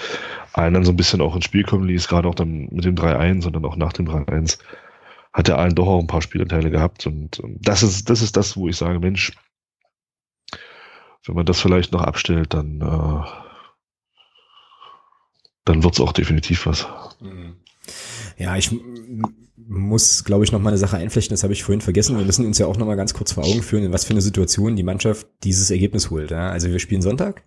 allen dann so ein bisschen auch ins Spiel kommen ließ, gerade auch dann mit dem 3-1 und dann auch nach dem 3-1 hat der allen doch auch ein paar Spielanteile gehabt und, und das ist das ist das, wo ich sage, Mensch, wenn man das vielleicht noch abstellt, dann äh, dann wird's auch definitiv was. Mhm. Ja, ich muss, glaube ich, noch mal eine Sache einflechten, das habe ich vorhin vergessen. Wir müssen uns ja auch noch mal ganz kurz vor Augen führen, in was für eine Situation die Mannschaft dieses Ergebnis holt. Ja? Also wir spielen Sonntag,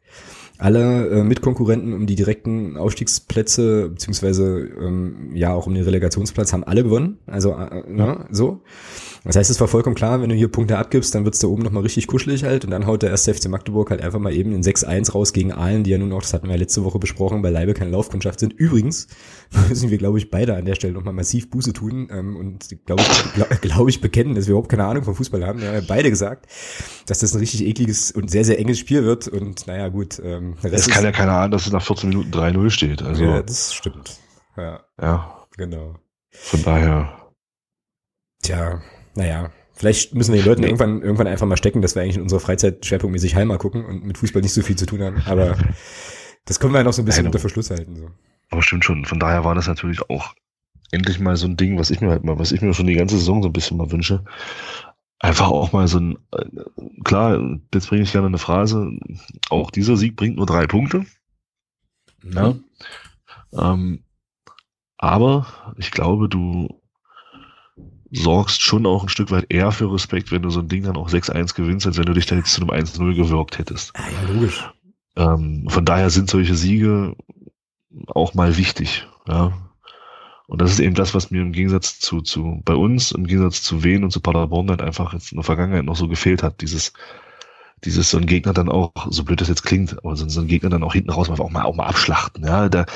alle äh, Mitkonkurrenten um die direkten Aufstiegsplätze, beziehungsweise ähm, ja auch um den Relegationsplatz, haben alle gewonnen. Also äh, na, so. Das heißt, es war vollkommen klar, wenn du hier Punkte abgibst, dann wird's da oben nochmal richtig kuschelig halt und dann haut der erste FC Magdeburg halt einfach mal eben in 6-1 raus gegen Aalen, die ja nun auch, das hatten wir ja letzte Woche besprochen, bei Leibe keine Laufkundschaft sind. Übrigens [laughs] müssen wir, glaube ich, beide an der Stelle nochmal massiv Buße tun ähm, und glaube ich, glaub, glaub ich bekennen, dass wir überhaupt keine Ahnung vom Fußball haben. Wir haben ja beide gesagt, dass das ein richtig ekliges und sehr, sehr enges Spiel wird und naja, gut. Ähm, es kann ja keiner ahnen, dass es nach 14 Minuten 3-0 steht. Also, ja, das stimmt. Ja. Ja. Genau. Von daher. Tja, naja, Vielleicht müssen wir den Leuten ja. irgendwann, irgendwann einfach mal stecken, dass wir eigentlich in unserer Freizeit schwerpunktmäßig Heimer gucken und mit Fußball nicht so viel zu tun haben. Aber [laughs] das können wir ja noch so ein bisschen Nein, unter Verschluss halten. So. Aber stimmt schon. Von daher war das natürlich auch endlich mal so ein Ding, was ich mir halt mal, was ich mir schon die ganze Saison so ein bisschen mal wünsche. Einfach auch mal so ein, äh, klar, jetzt bringe ich gerne eine Phrase, auch dieser Sieg bringt nur drei Punkte. Mhm. Ja. Ähm, aber ich glaube, du sorgst schon auch ein Stück weit eher für Respekt, wenn du so ein Ding dann auch 6-1 gewinnst, als wenn du dich da jetzt zu einem 1-0 gewirkt hättest. Ja, ja logisch. Ähm, von daher sind solche Siege auch mal wichtig, ja. Und das ist eben das, was mir im Gegensatz zu, zu bei uns, im Gegensatz zu Wien und zu Paderborn halt einfach jetzt in der Vergangenheit noch so gefehlt hat, dieses dieses so ein Gegner dann auch, so blöd das jetzt klingt, aber so, so ein Gegner dann auch hinten raus auch mal, auch mal abschlachten, ja, da,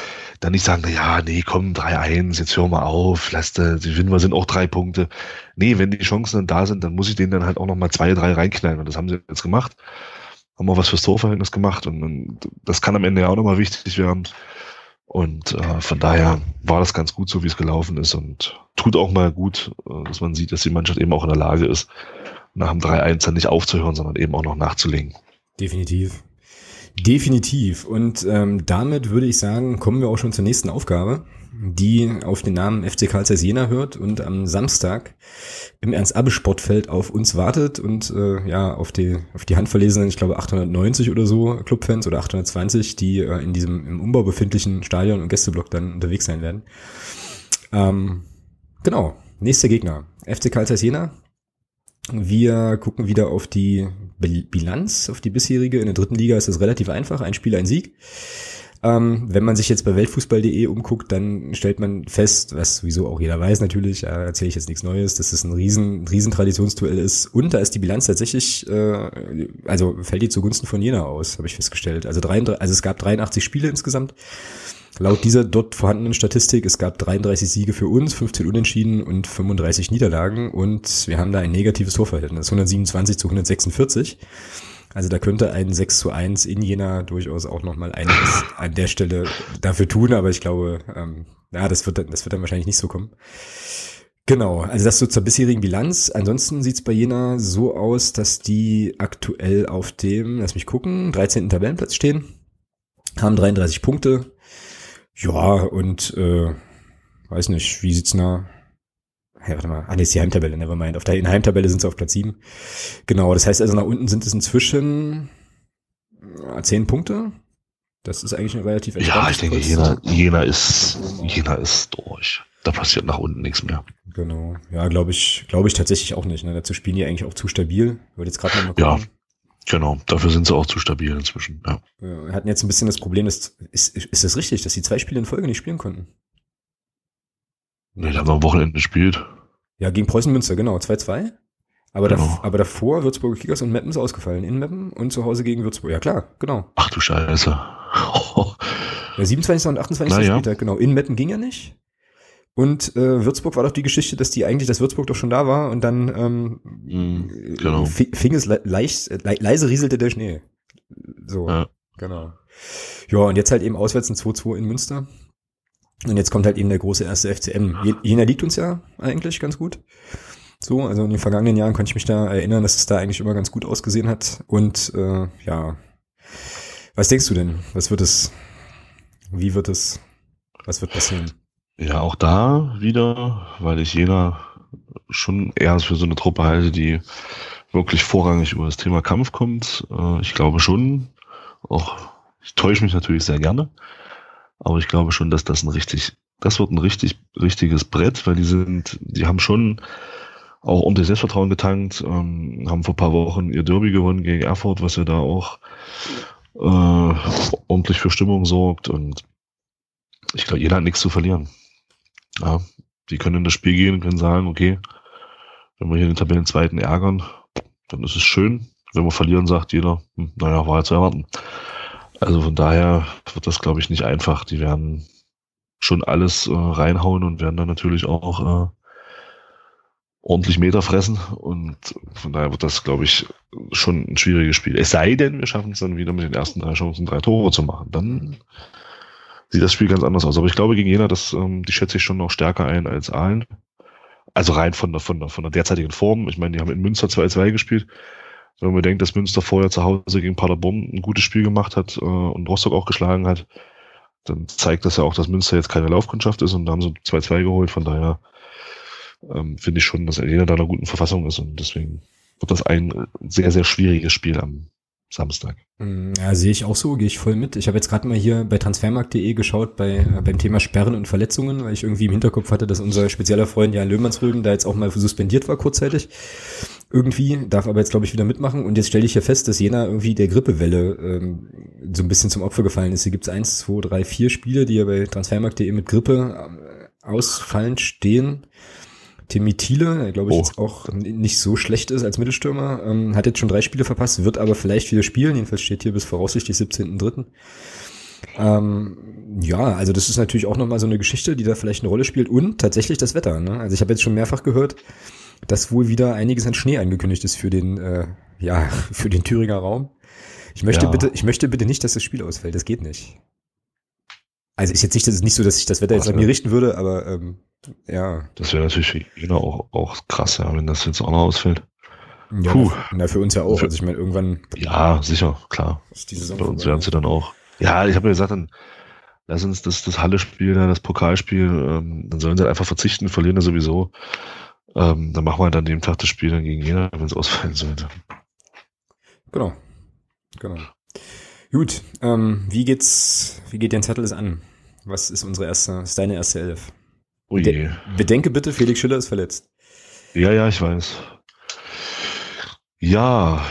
da nicht sagen, na ja, nee, komm, 3-1, jetzt hör mal auf, lass da, die wir sind auch drei Punkte. Nee, wenn die Chancen dann da sind, dann muss ich denen dann halt auch noch mal zwei, drei reinknallen und das haben sie jetzt gemacht. Haben auch was fürs Torverhältnis gemacht und, und das kann am Ende ja auch nochmal wichtig werden. Und äh, von daher war das ganz gut so, wie es gelaufen ist und tut auch mal gut, äh, dass man sieht, dass die Mannschaft eben auch in der Lage ist, nach dem 3-1 dann nicht aufzuhören, sondern eben auch noch nachzulegen. Definitiv. Definitiv. Und ähm, damit würde ich sagen, kommen wir auch schon zur nächsten Aufgabe, die auf den Namen FC Karl Zeiss Jena hört und am Samstag im Ernst-Abbe-Sportfeld auf uns wartet und äh, ja, auf die, auf die handverlesenen, ich glaube 890 oder so Clubfans oder 820, die äh, in diesem im Umbau befindlichen Stadion und Gästeblock dann unterwegs sein werden. Ähm, genau, nächster Gegner. FC Karl Zeiss Jena, wir gucken wieder auf die Bilanz, auf die bisherige. In der dritten Liga ist das relativ einfach. Ein Spiel, ein Sieg. Ähm, wenn man sich jetzt bei weltfußball.de umguckt, dann stellt man fest, was sowieso auch jeder weiß natürlich, äh, erzähle ich jetzt nichts Neues, dass es ein riesen, riesen Traditionsduell ist. Und da ist die Bilanz tatsächlich, äh, also fällt die zugunsten von Jena aus, habe ich festgestellt. Also, 33, also es gab 83 Spiele insgesamt. Laut dieser dort vorhandenen Statistik, es gab 33 Siege für uns, 15 Unentschieden und 35 Niederlagen und wir haben da ein negatives Torverhältnis, 127 zu 146. Also da könnte ein 6 zu 1 in Jena durchaus auch nochmal einiges an der Stelle dafür tun, aber ich glaube, ähm, ja, das wird, das wird dann wahrscheinlich nicht so kommen. Genau, also das so zur bisherigen Bilanz. Ansonsten sieht's bei Jena so aus, dass die aktuell auf dem, lass mich gucken, 13. Tabellenplatz stehen, haben 33 Punkte. Ja, und äh, weiß nicht, wie sieht's da? Hey, warte mal. Ah, nee, ist die Heimtabelle, nevermind. Auf der in Heimtabelle sind sie auf Platz 7. Genau, das heißt also, nach unten sind es inzwischen äh, 10 Punkte. Das ist eigentlich ein relativ Ja, ich denke, Jena, Jena ist, Jena ist durch. Da passiert nach unten nichts mehr. Genau. Ja, glaube ich, glaube ich tatsächlich auch nicht. Ne? Dazu spielen die eigentlich auch zu stabil. Wollte jetzt gerade mal gucken. Ja. Genau, dafür sind sie auch zu stabil inzwischen. Ja. Wir hatten jetzt ein bisschen das Problem, dass, ist, ist es richtig, dass sie zwei Spiele in Folge nicht spielen konnten? Nee, die haben am Wochenende gespielt. Ja, gegen Preußen Münster, genau, 2-2. Aber, genau. da, aber davor Würzburger Kickers und Meppen ist ausgefallen. In Meppen und zu Hause gegen Würzburg. Ja, klar, genau. Ach du Scheiße. [laughs] Der 27. und 28. Na, Spieltag, ja. genau. In Meppen ging ja nicht. Und äh, Würzburg war doch die Geschichte, dass die eigentlich, dass Würzburg doch schon da war und dann ähm, mm, genau. fing es le leicht, le leise rieselte der Schnee. So, ja. genau. Ja, und jetzt halt eben auswärts ein 2-2 in Münster. Und jetzt kommt halt eben der große erste FCM. Jena liegt uns ja eigentlich ganz gut. So, also in den vergangenen Jahren konnte ich mich da erinnern, dass es da eigentlich immer ganz gut ausgesehen hat. Und äh, ja, was denkst du denn? Was wird es? Wie wird es? Was wird passieren? Ja, auch da wieder, weil ich Jena schon eher für so eine Truppe halte, die wirklich vorrangig über das Thema Kampf kommt. Äh, ich glaube schon, auch ich täusche mich natürlich sehr gerne, aber ich glaube schon, dass das ein richtig, das wird ein richtig, richtiges Brett, weil die sind, die haben schon auch ordentlich Selbstvertrauen getankt, ähm, haben vor paar Wochen ihr Derby gewonnen gegen Erfurt, was ja da auch äh, ordentlich für Stimmung sorgt und ich glaube, jeder hat nichts zu verlieren. Ja, die können in das Spiel gehen und können sagen, okay, wenn wir hier den Tabellenzweiten ärgern, dann ist es schön. Wenn wir verlieren, sagt jeder, hm, naja, war ja zu erwarten. Also von daher wird das, glaube ich, nicht einfach. Die werden schon alles äh, reinhauen und werden dann natürlich auch äh, ordentlich Meter fressen. Und von daher wird das, glaube ich, schon ein schwieriges Spiel. Es sei denn, wir schaffen es dann wieder mit den ersten drei Chancen drei Tore zu machen. Dann sieht das Spiel ganz anders aus. Aber ich glaube, gegen Jena, das, ähm, die schätze ich schon noch stärker ein als Aalen. Also rein von der, von der, von der derzeitigen Form. Ich meine, die haben in Münster 2-2 gespielt. Wenn man denkt, dass Münster vorher zu Hause gegen Paderborn ein gutes Spiel gemacht hat äh, und Rostock auch geschlagen hat, dann zeigt das ja auch, dass Münster jetzt keine Laufkundschaft ist und da haben sie 2-2 geholt. Von daher ähm, finde ich schon, dass Jena da in einer guten Verfassung ist und deswegen wird das ein sehr, sehr schwieriges Spiel am Samstag. Mm, ja, sehe ich auch so, gehe ich voll mit. Ich habe jetzt gerade mal hier bei transfermarkt.de geschaut bei, äh, beim Thema Sperren und Verletzungen, weil ich irgendwie im Hinterkopf hatte, dass unser spezieller Freund Jan Löhmannsrügen da jetzt auch mal suspendiert war kurzzeitig. Irgendwie, darf aber jetzt glaube ich wieder mitmachen und jetzt stelle ich hier fest, dass Jena irgendwie der Grippewelle ähm, so ein bisschen zum Opfer gefallen ist. Hier gibt's eins, zwei, drei, vier Spiele, die ja bei transfermarkt.de mit Grippe äh, ausfallend stehen. Timmy Thiele, der glaube ich oh. jetzt auch nicht so schlecht ist als Mittelstürmer, ähm, hat jetzt schon drei Spiele verpasst, wird aber vielleicht wieder spielen. Jedenfalls steht hier bis voraussichtlich 17.3. Ähm, ja, also das ist natürlich auch nochmal so eine Geschichte, die da vielleicht eine Rolle spielt und tatsächlich das Wetter. Ne? Also ich habe jetzt schon mehrfach gehört, dass wohl wieder einiges an Schnee angekündigt ist für den, äh, ja, [laughs] für den Thüringer Raum. Ich möchte ja. bitte, ich möchte bitte nicht, dass das Spiel ausfällt. Das geht nicht. Also ist jetzt nicht, das ist nicht so, dass sich das Wetter jetzt an mir richten würde, aber ähm, ja. Das wäre natürlich für ihn auch, auch krass, ja, wenn das jetzt auch noch ausfällt. Ja, Puh. Na, für uns ja auch. Also ich meine, irgendwann. Ja, sicher, klar. Ist die Saison Bei uns werden sie dann auch. Ja, ich habe ja gesagt, dann lass uns das, das Halle-Spiel, das Pokalspiel, ähm, dann sollen sie halt einfach verzichten, verlieren ja sowieso. Ähm, dann machen wir halt an dem Tag das Spiel dann gegen jeder, wenn es ausfallen sollte. Genau. Genau. Gut, ähm, wie geht's, wie geht dein Zettel es an? Was ist unsere erste, ist deine erste Elf? Je. Bedenke bitte, Felix Schiller ist verletzt. Ja, ja, ich weiß. Ja,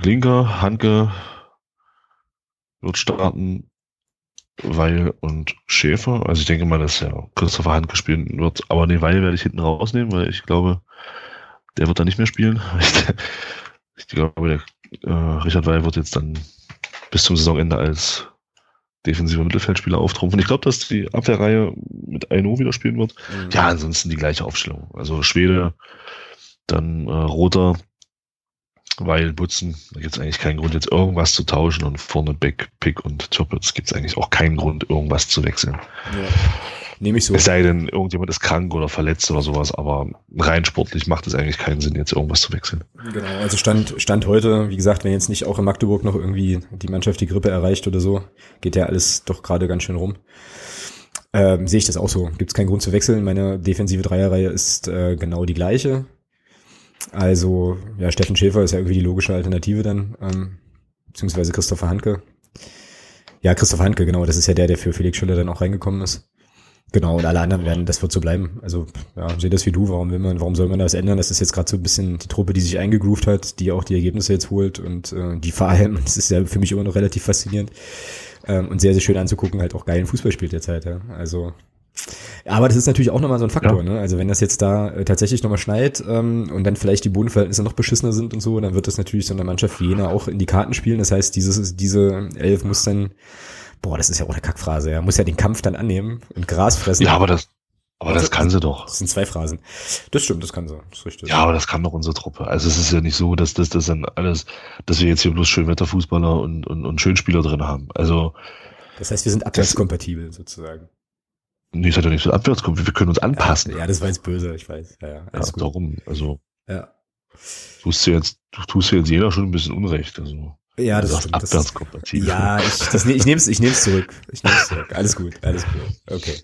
Glinker, Hanke wird starten, Weil und Schäfer. Also ich denke mal, dass ja Christopher Hanke spielen wird. Aber den Weil werde ich hinten rausnehmen, weil ich glaube, der wird da nicht mehr spielen. [laughs] Ich, glaube, der äh, Richard Weil wird jetzt dann bis zum Saisonende als defensiver Mittelfeldspieler auftrumpfen. Ich glaube, dass die Abwehrreihe mit Aino wieder spielen wird. Mhm. Ja, ansonsten die gleiche Aufstellung. Also Schwede, dann äh, Roter, weil Butzen, da gibt es eigentlich keinen Grund, jetzt irgendwas zu tauschen und vorne Beck, Pick und Türpitz gibt es eigentlich auch keinen Grund, irgendwas zu wechseln. Ja. Nehme ich so. Es sei denn, irgendjemand ist krank oder verletzt oder sowas, aber rein sportlich macht es eigentlich keinen Sinn, jetzt irgendwas zu wechseln. Genau, also Stand, Stand heute, wie gesagt, wenn jetzt nicht auch in Magdeburg noch irgendwie die Mannschaft die Grippe erreicht oder so, geht ja alles doch gerade ganz schön rum. Ähm, sehe ich das auch so. Gibt es keinen Grund zu wechseln. Meine defensive Dreierreihe ist äh, genau die gleiche. Also, ja, Steffen Schäfer ist ja irgendwie die logische Alternative dann, ähm, beziehungsweise Christopher Handke. Ja, Christopher Handke, genau, das ist ja der, der für Felix Schüller dann auch reingekommen ist. Genau, und alle anderen werden, das wird so bleiben. Also, ja, sehe das wie du, warum will man, warum soll man das ändern? Das ist jetzt gerade so ein bisschen die Truppe, die sich eingegroovt hat, die auch die Ergebnisse jetzt holt und äh, die vor allem, [laughs] das ist ja für mich immer noch relativ faszinierend ähm, und sehr, sehr schön anzugucken, halt auch geilen Fußball spielt derzeit, ja. Also, aber das ist natürlich auch nochmal so ein Faktor, ja. ne? Also wenn das jetzt da äh, tatsächlich nochmal schneit ähm, und dann vielleicht die Bodenverhältnisse noch beschissener sind und so, dann wird das natürlich so eine Mannschaft wie jener auch in die Karten spielen. Das heißt, dieses, diese Elf muss dann, boah, das ist ja auch eine Kackphrase, ja, muss ja den Kampf dann annehmen und Gras fressen. Ja, aber das, aber das, das kann sie doch. Das sind zwei Phrasen. Das stimmt, das kann sie. Das ist richtig. Ja, aber das kann doch unsere Truppe. Also es ist ja nicht so, dass das, das dann alles, dass wir jetzt hier bloß Schönwetterfußballer und, und, und Schönspieler drin haben. Also. Das heißt, wir sind abwärtskompatibel sozusagen. Nee, es hat ja nichts mit Abwärtskompatibel. Wir können uns anpassen. Ja, ja, das war jetzt böse, ich weiß. Ja, ja, alles ja, darum. Also. Ja. Tust du jetzt, du tust jetzt jeder schon ein bisschen Unrecht. Also. Ja, das ist abwärtskompatibel. Ja, ich, das, ich nehme es ich nehm's zurück. Ich nehm's zurück. Alles gut, alles gut. Okay.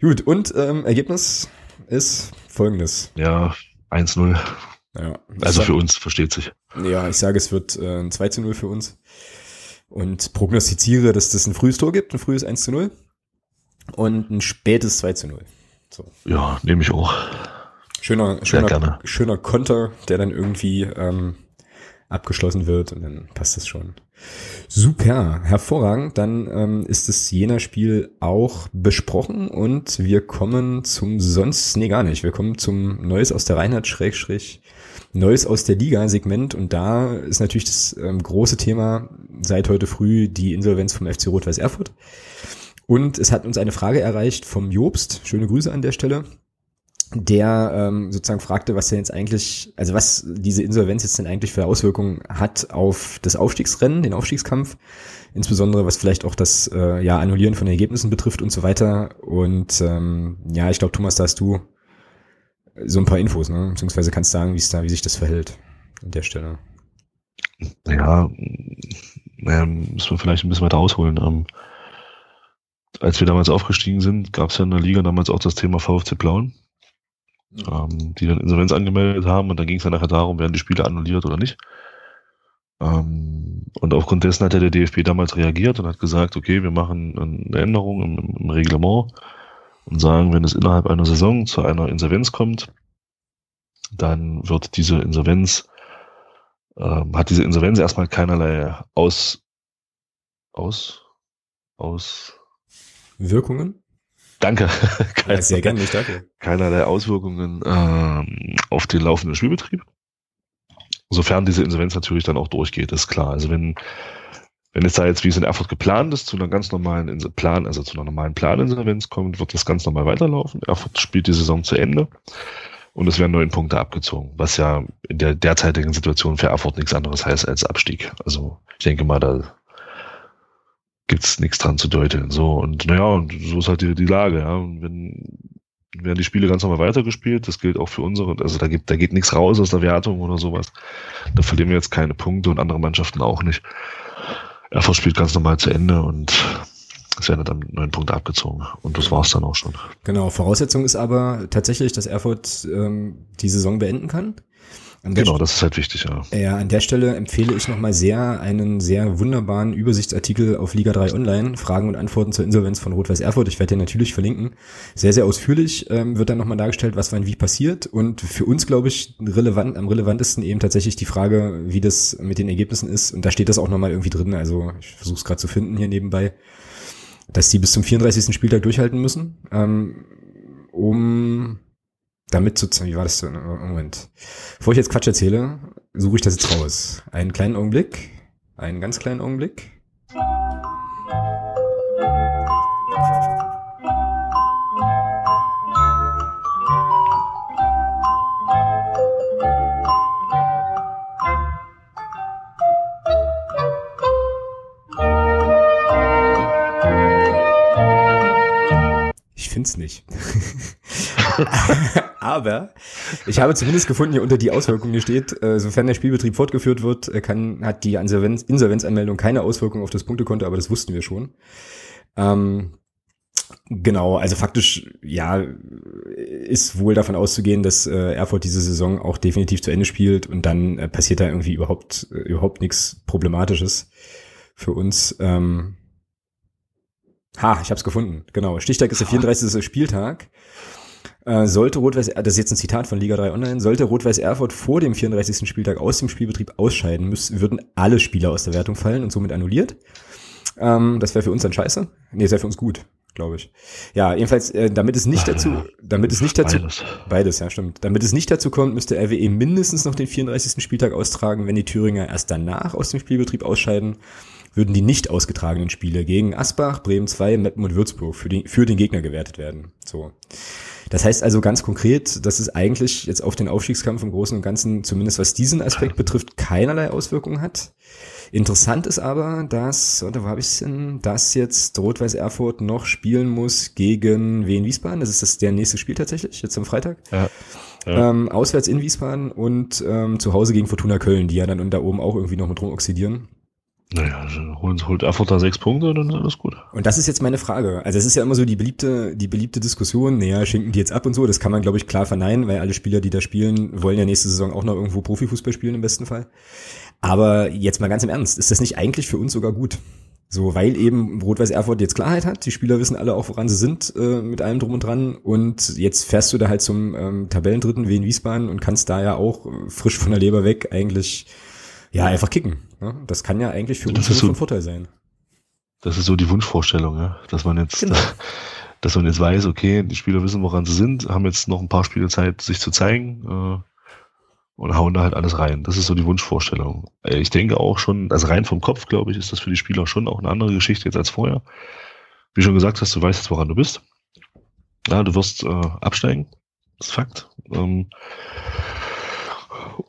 Gut, und ähm, Ergebnis ist folgendes. Ja, 1-0. Ja, also für uns, versteht sich. Ja, ich sage, es wird äh, ein 2 0 für uns. Und prognostiziere, dass das ein frühes Tor gibt, ein frühes 1 zu 0. Und ein spätes 2 zu 0. So. Ja, nehme ich auch. Schöner, schöner, schöner Konter, der dann irgendwie ähm, abgeschlossen wird und dann passt das schon. Super, hervorragend. Dann ähm, ist das Jena-Spiel auch besprochen und wir kommen zum sonst, nee gar nicht, wir kommen zum Neues aus der Reinhard Schrägstrich Neues aus der Liga-Segment und da ist natürlich das ähm, große Thema seit heute früh die Insolvenz vom FC Rot-Weiß Erfurt. Und es hat uns eine Frage erreicht vom Jobst, schöne Grüße an der Stelle, der ähm, sozusagen fragte, was denn jetzt eigentlich, also was diese Insolvenz jetzt denn eigentlich für Auswirkungen hat auf das Aufstiegsrennen, den Aufstiegskampf, insbesondere was vielleicht auch das äh, ja, Annullieren von Ergebnissen betrifft und so weiter. Und ähm, ja, ich glaube, Thomas, da hast du so ein paar Infos, ne? beziehungsweise kannst sagen, wie es da, wie sich das verhält an der Stelle. Ja, naja, müssen wir vielleicht ein bisschen weiter ausholen. Ähm, als wir damals aufgestiegen sind, gab es ja in der Liga damals auch das Thema VfC Plauen ähm, die dann Insolvenz angemeldet haben und dann ging es dann nachher darum, werden die Spiele annulliert oder nicht. Ähm, und aufgrund dessen hat ja der DFB damals reagiert und hat gesagt, okay, wir machen eine Änderung im, im Reglement und sagen, wenn es innerhalb einer Saison zu einer Insolvenz kommt, dann wird diese Insolvenz, ähm, hat diese Insolvenz erstmal keinerlei Aus, aus, aus Wirkungen? Danke. [laughs] Keine, sehr gerne, ich danke. Keinerlei Auswirkungen ähm, auf den laufenden Spielbetrieb. Sofern diese Insolvenz natürlich dann auch durchgeht, ist klar. Also wenn, wenn es da jetzt, wie es in Erfurt geplant ist, zu einer ganz normalen Plan, also zu einer normalen Planinsolvenz kommt, wird das ganz normal weiterlaufen. Erfurt spielt die Saison zu Ende und es werden neun Punkte abgezogen, was ja in der derzeitigen Situation für Erfurt nichts anderes heißt als Abstieg. Also ich denke mal, da gibt's nichts dran zu deuten. So, und naja, und so ist halt die, die Lage, ja. Und wenn, werden die Spiele ganz normal weitergespielt, das gilt auch für unsere, also da geht, da geht nichts raus aus der Wertung oder sowas. Da verlieren wir jetzt keine Punkte und andere Mannschaften auch nicht. Erfurt spielt ganz normal zu Ende und es werden dann neun Punkte abgezogen. Und das war's dann auch schon. Genau, Voraussetzung ist aber tatsächlich, dass Erfurt ähm, die Saison beenden kann. Genau, das ist halt wichtig, ja. Ja, an der Stelle empfehle ich nochmal sehr einen sehr wunderbaren Übersichtsartikel auf Liga 3 Online, Fragen und Antworten zur Insolvenz von Rot-Weiß Erfurt. Ich werde den natürlich verlinken. Sehr, sehr ausführlich ähm, wird dann nochmal dargestellt, was wann wie passiert. Und für uns, glaube ich, relevant, am relevantesten eben tatsächlich die Frage, wie das mit den Ergebnissen ist. Und da steht das auch nochmal irgendwie drin. Also ich versuche es gerade zu finden hier nebenbei, dass die bis zum 34. Spieltag durchhalten müssen, ähm, um damit sozusagen, wie war das denn? Moment. Bevor ich jetzt Quatsch erzähle, suche ich das jetzt raus. Einen kleinen Augenblick. Einen ganz kleinen Augenblick. Ich find's nicht. [laughs] [laughs] Aber ich habe zumindest gefunden, hier unter die Auswirkungen hier steht, äh, sofern der Spielbetrieb fortgeführt wird, äh, kann, hat die Insolvenz, Insolvenzanmeldung keine Auswirkung auf das Punktekonto, aber das wussten wir schon. Ähm, Genau, also faktisch, ja, ist wohl davon auszugehen, dass äh, Erfurt diese Saison auch definitiv zu Ende spielt und dann äh, passiert da irgendwie überhaupt, äh, überhaupt nichts Problematisches für uns. Ähm, ha, ich hab's gefunden, genau. Stichtag ist der 34. Spieltag. Äh, sollte Rot-Weiß, das ist jetzt ein Zitat von Liga 3 Online, sollte Rot-Weiß Erfurt vor dem 34. Spieltag aus dem Spielbetrieb ausscheiden, müssen, würden alle Spieler aus der Wertung fallen und somit annulliert. Ähm, das wäre für uns dann scheiße. Nee, das wäre für uns gut glaube ich. Ja, jedenfalls, äh, damit es nicht dazu, damit es nicht dazu, beides. beides, ja, stimmt. Damit es nicht dazu kommt, müsste RWE mindestens noch den 34. Spieltag austragen. Wenn die Thüringer erst danach aus dem Spielbetrieb ausscheiden, würden die nicht ausgetragenen Spiele gegen Asbach, Bremen 2, Meppen und Würzburg für den, für den Gegner gewertet werden. So. Das heißt also ganz konkret, dass es eigentlich jetzt auf den Aufstiegskampf im Großen und Ganzen, zumindest was diesen Aspekt [clears throat] betrifft, keinerlei Auswirkungen hat. Interessant ist aber, dass, oder wo habe ich denn, dass jetzt Rot-Weiß Erfurt noch spielen muss gegen Wien Wiesbaden. Das ist das der nächste Spiel tatsächlich, jetzt am Freitag. Ja. Ja. Ähm, auswärts in Wiesbaden und ähm, zu Hause gegen Fortuna Köln, die ja dann da oben auch irgendwie noch mit rum oxidieren. Naja, also holt Erfurt da sechs Punkte, dann ist alles gut. Und das ist jetzt meine Frage. Also es ist ja immer so die beliebte, die beliebte Diskussion, naja, schenken die jetzt ab und so, das kann man, glaube ich, klar verneinen, weil alle Spieler, die da spielen, wollen ja nächste Saison auch noch irgendwo Profifußball spielen im besten Fall. Aber jetzt mal ganz im Ernst, ist das nicht eigentlich für uns sogar gut? So, weil eben Rot-Weiß Erfurt jetzt Klarheit hat, die Spieler wissen alle auch, woran sie sind, äh, mit allem drum und dran. Und jetzt fährst du da halt zum ähm, Tabellendritten wie in Wiesbaden und kannst da ja auch äh, frisch von der Leber weg eigentlich ja einfach kicken. Ne? Das kann ja eigentlich für das uns so, von Vorteil sein. Das ist so die Wunschvorstellung, ja? dass man jetzt, genau. [laughs] dass man jetzt weiß, okay, die Spieler wissen, woran sie sind, haben jetzt noch ein paar Spiele Zeit, sich zu zeigen. Äh, und hauen da halt alles rein. Das ist so die Wunschvorstellung. Äh, ich denke auch schon, also rein vom Kopf, glaube ich, ist das für die Spieler schon auch eine andere Geschichte jetzt als vorher. Wie schon gesagt hast, du weißt jetzt, woran du bist. Ja, du wirst äh, absteigen. Das ist Fakt. Ähm,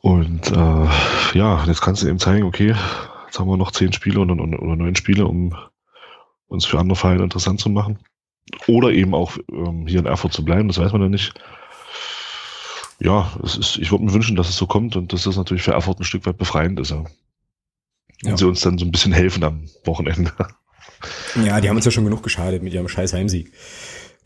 und äh, ja, jetzt kannst du eben zeigen, okay, jetzt haben wir noch zehn Spiele oder, oder neun Spiele, um uns für andere Vereine interessant zu machen. Oder eben auch ähm, hier in Erfurt zu bleiben, das weiß man ja nicht ja, es ist, ich würde mir wünschen, dass es so kommt und dass das natürlich für Erfurt ein Stück weit befreiend ist. Ja. Und ja. sie uns dann so ein bisschen helfen am Wochenende. Ja, die haben uns ja schon genug geschadet mit ihrem scheiß Heimsieg.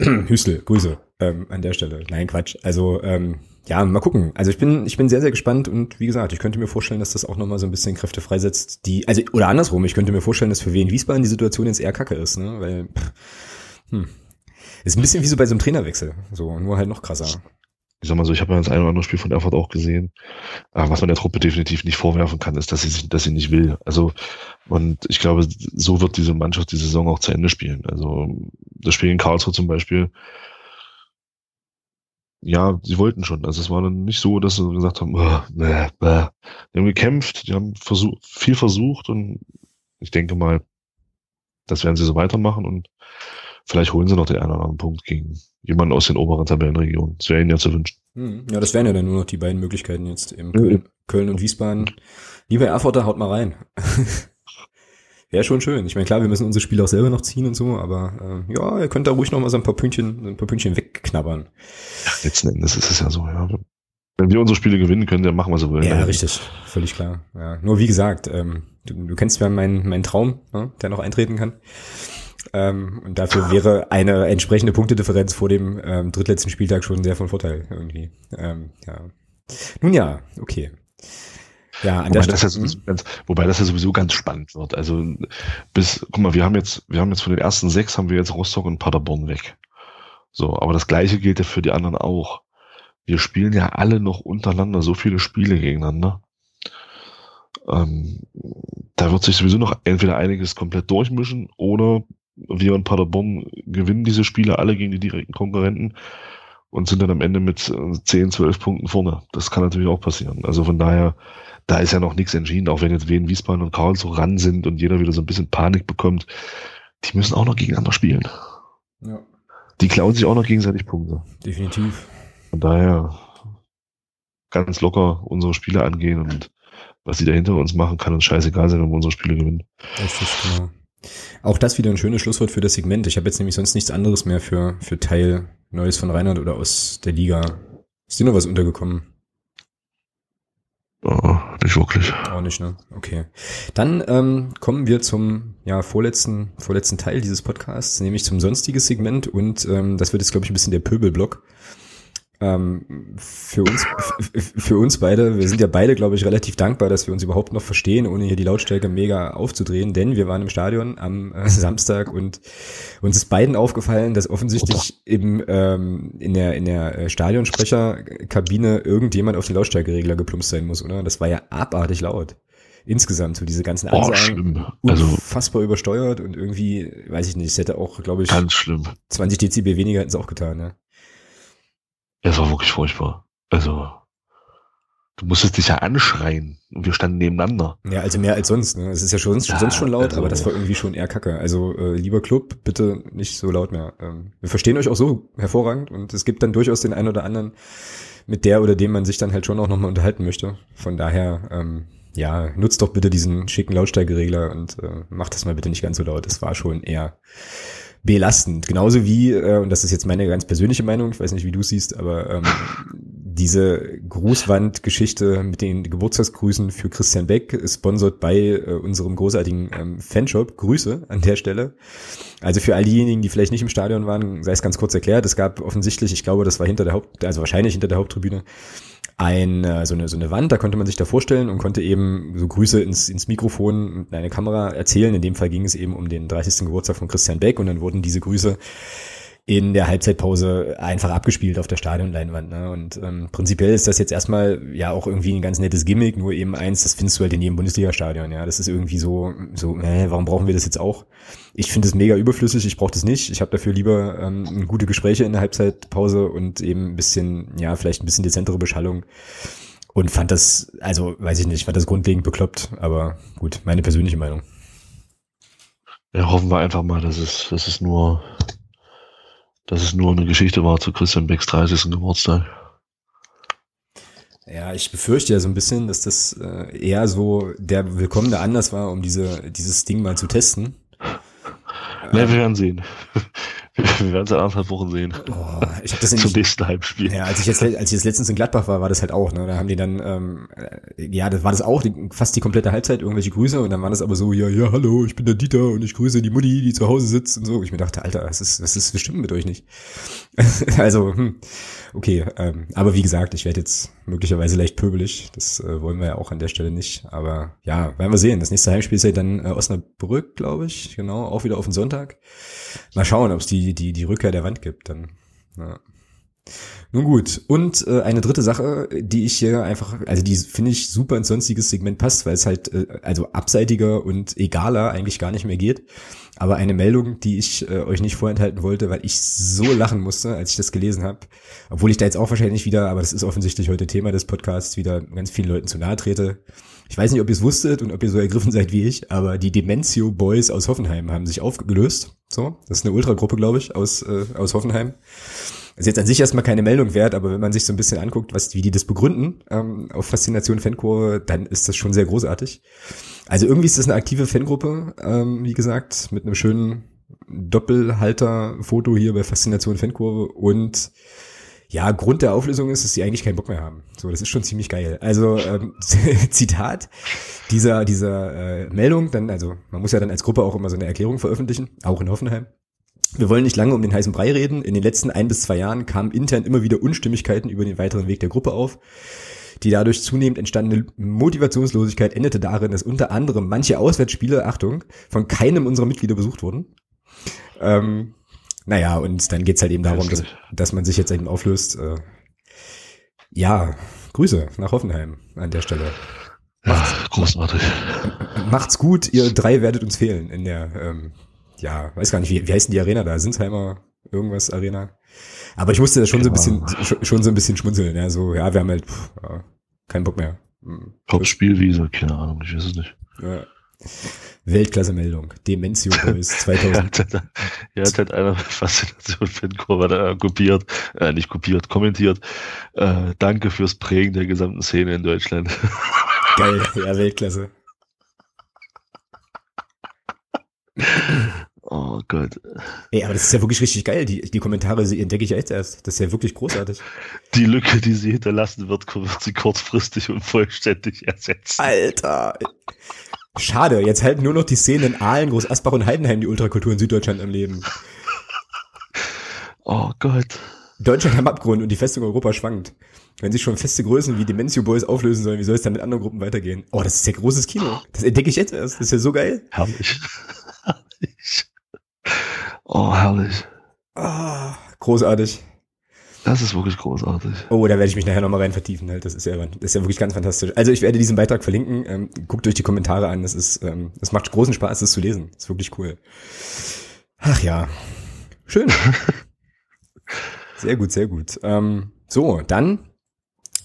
[clears throat] Hüstel, Grüße ähm, an der Stelle. Nein, Quatsch. Also ähm, ja, mal gucken. Also ich bin, ich bin sehr, sehr gespannt und wie gesagt, ich könnte mir vorstellen, dass das auch nochmal so ein bisschen Kräfte freisetzt, die, also oder andersrum, ich könnte mir vorstellen, dass für Wien Wiesbaden die Situation jetzt eher kacke ist, ne? Weil, pff, hm. Ist ein bisschen wie so bei so einem Trainerwechsel. So, nur halt noch krasser ich sag mal so, ich habe ja das ein oder andere Spiel von Erfurt auch gesehen. Aber was man der Truppe definitiv nicht vorwerfen kann, ist, dass sie, dass sie nicht will. Also, und ich glaube, so wird diese Mannschaft die Saison auch zu Ende spielen. Also, das Spiel in Karlsruhe zum Beispiel, ja, sie wollten schon. Also, es war dann nicht so, dass sie gesagt haben, oh, bäh, bäh. die haben gekämpft, die haben versucht, viel versucht und ich denke mal, das werden sie so weitermachen und vielleicht holen sie noch den einen oder anderen Punkt gegen jemanden aus den oberen Tabellenregionen. Das wäre ihnen ja zu wünschen. Hm. Ja, das wären ja dann nur noch die beiden Möglichkeiten jetzt im Köln, ja. Köln und Wiesbaden. Lieber Erfurter, haut mal rein. [laughs] wäre schon schön. Ich meine, klar, wir müssen unsere Spiele auch selber noch ziehen und so, aber äh, ja, ihr könnt da ruhig noch mal so ein paar Pünktchen, ein paar Pünktchen wegknabbern. Ja, letzten Endes ist es ja so, ja. Wenn wir unsere Spiele gewinnen können, dann machen wir so wollen. Ja, richtig. Völlig klar. Ja. Nur wie gesagt, ähm, du, du kennst ja meinen, meinen Traum, ne, der noch eintreten kann. Ähm, und dafür wäre eine entsprechende Punktedifferenz vor dem ähm, drittletzten Spieltag schon sehr von Vorteil irgendwie. Ähm, ja. Nun ja, okay. Ja, an wobei, der das ja sowieso ganz, wobei das ja sowieso ganz spannend wird. Also bis, guck mal, wir haben jetzt, wir haben jetzt von den ersten sechs haben wir jetzt Rostock und Paderborn weg. So, aber das gleiche gilt ja für die anderen auch. Wir spielen ja alle noch untereinander so viele Spiele gegeneinander. Ähm, da wird sich sowieso noch entweder einiges komplett durchmischen oder wir und Paderborn gewinnen diese Spiele alle gegen die direkten Konkurrenten und sind dann am Ende mit 10, äh, 12 Punkten vorne. Das kann natürlich auch passieren. Also von daher, da ist ja noch nichts entschieden, auch wenn jetzt Wien, Wiesbaden und Karlsruhe ran sind und jeder wieder so ein bisschen Panik bekommt. Die müssen auch noch gegeneinander spielen. Ja. Die klauen sich auch noch gegenseitig Punkte. Definitiv. Von daher ganz locker unsere Spiele angehen und was sie da hinter uns machen, kann uns scheißegal sein, wenn wir unsere Spiele gewinnen. Richtig, genau. Auch das wieder ein schönes Schlusswort für das Segment. Ich habe jetzt nämlich sonst nichts anderes mehr für, für Teil Neues von Reinhard oder aus der Liga. Ist dir noch was untergekommen? Oh, nicht wirklich. Auch nicht, ne? Okay. Dann ähm, kommen wir zum ja, vorletzten, vorletzten Teil dieses Podcasts, nämlich zum sonstiges Segment und ähm, das wird jetzt, glaube ich, ein bisschen der Pöbelblock. Ähm, für uns, für uns beide, wir sind ja beide, glaube ich, relativ dankbar, dass wir uns überhaupt noch verstehen, ohne hier die Lautstärke mega aufzudrehen, denn wir waren im Stadion am äh, Samstag und uns ist beiden aufgefallen, dass offensichtlich im, ähm, in der, in der äh, Stadionsprecherkabine irgendjemand auf den Lautstärkeregler geplumpst sein muss, oder? Das war ja abartig laut. Insgesamt so diese ganzen Ansagen oh, also unfassbar übersteuert und irgendwie weiß ich nicht es hätte auch glaube ich ganz schlimm. 20 Dezibel weniger hätten es auch getan ne? Es war wirklich furchtbar. Also, du musstest dich ja anschreien und wir standen nebeneinander. Ja, also mehr als sonst. Ne? Es ist ja schon, ja, sonst schon laut, also, aber das war irgendwie schon eher kacke. Also, äh, lieber Club, bitte nicht so laut mehr. Ähm, wir verstehen euch auch so hervorragend und es gibt dann durchaus den einen oder anderen, mit der oder dem man sich dann halt schon auch nochmal unterhalten möchte. Von daher, ähm, ja, nutzt doch bitte diesen schicken Lautstärkeregler und äh, macht das mal bitte nicht ganz so laut. Das war schon eher belastend. Genauso wie, äh, und das ist jetzt meine ganz persönliche Meinung, ich weiß nicht, wie du siehst, aber ähm, diese Grußwand-Geschichte mit den Geburtstagsgrüßen für Christian Beck, sponsert bei äh, unserem großartigen ähm, Fanshop. Grüße an der Stelle. Also für all diejenigen, die vielleicht nicht im Stadion waren, sei es ganz kurz erklärt, es gab offensichtlich, ich glaube, das war hinter der Haupt, also wahrscheinlich hinter der Haupttribüne, ein, äh, so, eine, so eine Wand, da konnte man sich da vorstellen und konnte eben so Grüße ins, ins Mikrofon mit einer Kamera erzählen. In dem Fall ging es eben um den 30. Geburtstag von Christian Beck und dann wurden diese Grüße in der Halbzeitpause einfach abgespielt auf der Stadionleinwand. Ne? Und ähm, prinzipiell ist das jetzt erstmal ja auch irgendwie ein ganz nettes Gimmick, nur eben eins, das findest du halt in jedem Bundesliga-Stadion. Ja, das ist irgendwie so, so, äh, warum brauchen wir das jetzt auch? Ich finde es mega überflüssig, ich brauche das nicht. Ich habe dafür lieber ähm, gute Gespräche in der Halbzeitpause und eben ein bisschen, ja, vielleicht ein bisschen dezentere Beschallung. Und fand das, also weiß ich nicht, fand das grundlegend bekloppt, aber gut, meine persönliche Meinung. Ja, hoffen wir einfach mal, dass es, dass es nur dass es nur eine Geschichte war zu Christian Becks 30. Geburtstag. Ja, ich befürchte ja so ein bisschen, dass das äh, eher so der willkommene Anlass war, um diese, dieses Ding mal zu testen. Ja, wir werden sehen. Wir werden es in anderthalb Wochen sehen. Oh, ich hab das [laughs] Zum nächsten Heimspiel. Ja, als ich jetzt, als ich jetzt letztens in Gladbach war, war das halt auch, ne? Da haben die dann, ähm, äh, ja, das war das auch, die, fast die komplette Halbzeit irgendwelche Grüße und dann war das aber so, ja, ja, hallo, ich bin der Dieter und ich grüße die Mutti, die zu Hause sitzt und so. Und ich mir dachte, Alter, das ist, das ist bestimmt mit euch nicht. [laughs] also, hm, okay, ähm, aber wie gesagt, ich werde jetzt möglicherweise leicht pöbelig. Das äh, wollen wir ja auch an der Stelle nicht. Aber ja, werden wir sehen. Das nächste Heimspiel ist ja dann äh, Osnabrück, glaube ich. Genau, auch wieder auf den Sonntag. Mal schauen, ob es die, die, die Rückkehr der Wand gibt. Dann. Ja. Nun gut, und äh, eine dritte Sache, die ich hier einfach, also die finde ich super ins sonstiges Segment passt, weil es halt äh, also abseitiger und egaler eigentlich gar nicht mehr geht. Aber eine Meldung, die ich äh, euch nicht vorenthalten wollte, weil ich so lachen musste, als ich das gelesen habe. Obwohl ich da jetzt auch wahrscheinlich wieder, aber das ist offensichtlich heute Thema des Podcasts, wieder ganz vielen Leuten zu nahe trete. Ich weiß nicht, ob ihr es wusstet und ob ihr so ergriffen seid wie ich, aber die Dementio Boys aus Hoffenheim haben sich aufgelöst. So, das ist eine Ultragruppe, glaube ich, aus, äh, aus Hoffenheim. ist jetzt an sich erstmal keine Meldung wert, aber wenn man sich so ein bisschen anguckt, was, wie die das begründen ähm, auf Faszination Fankurve, dann ist das schon sehr großartig. Also irgendwie ist das eine aktive Fangruppe, ähm, wie gesagt, mit einem schönen Doppelhalter-Foto hier bei Faszination Fankurve und ja, Grund der Auflösung ist, dass sie eigentlich keinen Bock mehr haben. So, das ist schon ziemlich geil. Also ähm, [laughs] Zitat dieser dieser äh, Meldung, dann also man muss ja dann als Gruppe auch immer so eine Erklärung veröffentlichen, auch in Hoffenheim. Wir wollen nicht lange um den heißen Brei reden. In den letzten ein bis zwei Jahren kamen intern immer wieder Unstimmigkeiten über den weiteren Weg der Gruppe auf. Die dadurch zunehmend entstandene Motivationslosigkeit endete darin, dass unter anderem manche Auswärtsspiele, Achtung, von keinem unserer Mitglieder besucht wurden. Ähm, naja, und dann geht's halt eben darum, dass, dass man sich jetzt eben auflöst. Äh, ja, Grüße nach Hoffenheim an der Stelle. Macht's, ja, großartig. Macht's gut, ihr drei werdet uns fehlen in der, ähm, ja, weiß gar nicht, wie, wie heißt denn die Arena da? Sinsheimer irgendwas Arena? Aber ich musste da schon so ein bisschen, schon so ein bisschen schmunzeln, ja, so, ja, wir haben halt, pff, ja, keinen Bock mehr. Hm. Hauptspielwiese, keine Ahnung, ich weiß es nicht. Ja. Weltklasse-Meldung. Dementio Boys [laughs] 2000. ja, hat halt einer Faszination Fankurve da kopiert, äh, nicht kopiert, kommentiert. Äh, danke fürs Prägen der gesamten Szene in Deutschland. [laughs] Geil, ja, Weltklasse. Gott. Ey, aber das ist ja wirklich richtig geil. Die, die Kommentare sie entdecke ich ja jetzt erst. Das ist ja wirklich großartig. Die Lücke, die sie hinterlassen wird, wird sie kurzfristig und vollständig ersetzen. Alter. Schade, jetzt halten nur noch die Szenen in Aalen, Groß Asbach und Heidenheim die Ultrakultur in Süddeutschland am Leben. [laughs] Oh Gott. Deutschland am Abgrund und die Festung Europa schwankt. Wenn sich schon feste Größen wie Dementio Boys auflösen sollen, wie soll es dann mit anderen Gruppen weitergehen? Oh, das ist ja großes Kino. Das entdecke ich jetzt erst. Das ist ja so geil. Herrlich. [laughs] herrlich. Oh, herrlich. Ah, großartig. Das ist wirklich großartig. Oh, da werde ich mich nachher nochmal rein vertiefen. Halt. Das ist ja, das ist ja wirklich ganz fantastisch. Also ich werde diesen Beitrag verlinken. Ähm, guckt euch die Kommentare an. Das ist, ähm, das macht großen Spaß, das zu lesen. Das ist wirklich cool. Ach ja, schön. [laughs] Sehr gut, sehr gut. Ähm, so, dann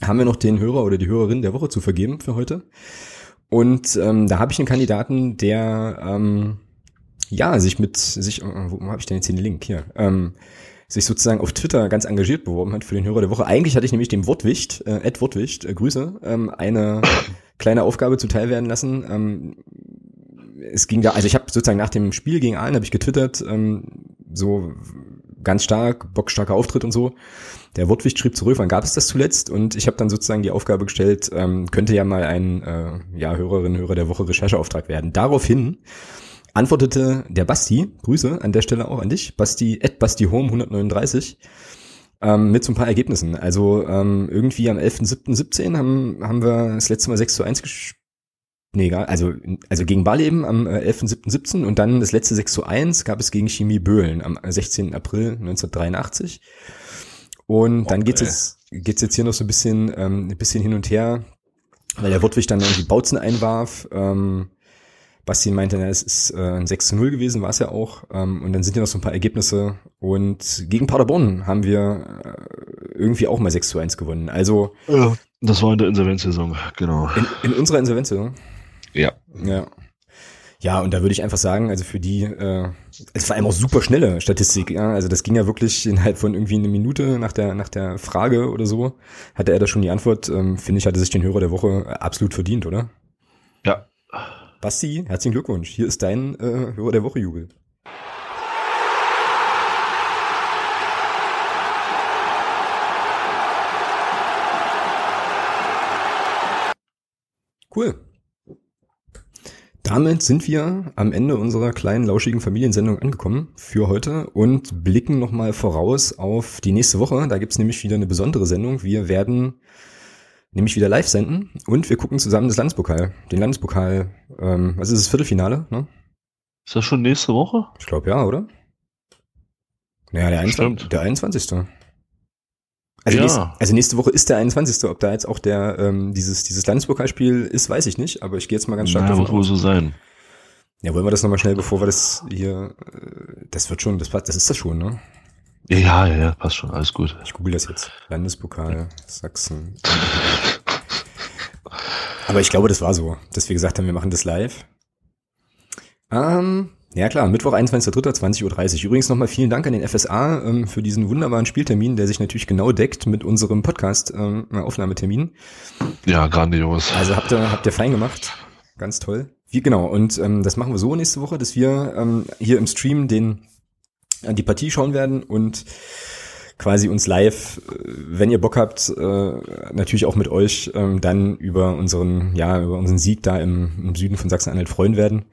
haben wir noch den Hörer oder die Hörerin der Woche zu vergeben für heute. Und ähm, da habe ich einen Kandidaten, der ähm, ja sich mit sich, äh, wo habe ich denn jetzt den Link hier? Ähm, sich sozusagen auf Twitter ganz engagiert beworben hat für den Hörer der Woche. Eigentlich hatte ich nämlich dem Wortwicht, äh, Ed Wortwicht, äh, Grüße, ähm, eine [laughs] kleine Aufgabe zuteil werden lassen. Ähm, es ging da, also ich habe sozusagen nach dem Spiel gegen Aalen habe ich getwittert, ähm, so ganz stark, bockstarker Auftritt und so. Der Wortwicht schrieb zurück, wann gab es das zuletzt? Und ich habe dann sozusagen die Aufgabe gestellt, ähm, könnte ja mal ein äh, ja, Hörerin, Hörer der Woche Rechercheauftrag werden. Daraufhin antwortete der Basti, Grüße an der Stelle auch an dich, Basti, at Basti Home 139, ähm, mit so ein paar Ergebnissen. Also ähm, irgendwie am 11.07.17 haben, haben wir das letzte Mal 6 zu 1 gespielt. Nee, egal. Also, also gegen Barleben am äh, 11.07.17 und dann das letzte 6 zu 1 gab es gegen Chemie Böhlen am 16. April 1983. Und dann geht's jetzt, geht's jetzt hier noch so ein bisschen, ähm, ein bisschen hin und her, weil der Wortwig dann irgendwie Bautzen einwarf. Ähm, Basti meinte, na, es ist äh, ein 6 zu 0 gewesen, war es ja auch. Ähm, und dann sind ja noch so ein paar Ergebnisse. Und gegen Paderborn haben wir äh, irgendwie auch mal 6 zu 1 gewonnen. Also. Ja, das war in der Insolvenzsaison, genau. In, in unserer Insolvenzsaison? Ja. Ja. Ja, und da würde ich einfach sagen, also für die, äh, es war einfach auch super schnelle Statistik, ja. Also das ging ja wirklich innerhalb von irgendwie eine Minute nach der, nach der Frage oder so, hatte er da schon die Antwort. Ähm, Finde ich, hatte sich den Hörer der Woche absolut verdient, oder? Basti, herzlichen Glückwunsch. Hier ist dein äh, Hörer der Woche Jubel. Cool. Damit sind wir am Ende unserer kleinen, lauschigen Familiensendung angekommen für heute und blicken nochmal voraus auf die nächste Woche. Da gibt's nämlich wieder eine besondere Sendung. Wir werden nämlich wieder live senden und wir gucken zusammen das Landespokal. Den Landespokal, ähm, was ist das Viertelfinale? Ne? Ist das schon nächste Woche? Ich glaube ja, oder? Naja, der, 21, der 21. Also, Ja. nächste, also nächste Woche ist der 21. Ob da jetzt auch der ähm, dieses dieses Landespokalspiel ist, weiß ich nicht. Aber ich gehe jetzt mal ganz stark Ja, davon wohl so sein. Ja, wollen wir das nochmal schnell, bevor wir das hier, äh, das wird schon, das, das ist das schon, ne? Ja, ja, ja, passt schon, alles gut. Ich google das jetzt. Landespokal Sachsen. Aber ich glaube, das war so, dass wir gesagt haben, wir machen das live. Ähm, ja klar, Mittwoch, 21.03., 20.30 Uhr. Übrigens nochmal vielen Dank an den FSA ähm, für diesen wunderbaren Spieltermin, der sich natürlich genau deckt mit unserem Podcast-Aufnahmetermin. Ja, grandios. Also habt ihr, habt ihr fein gemacht. Ganz toll. Wie genau, und ähm, das machen wir so nächste Woche, dass wir ähm, hier im Stream den an die Partie schauen werden und quasi uns live, äh, wenn ihr Bock habt, äh, natürlich auch mit euch ähm, dann über unseren, ja, über unseren Sieg da im, im Süden von Sachsen-Anhalt freuen werden.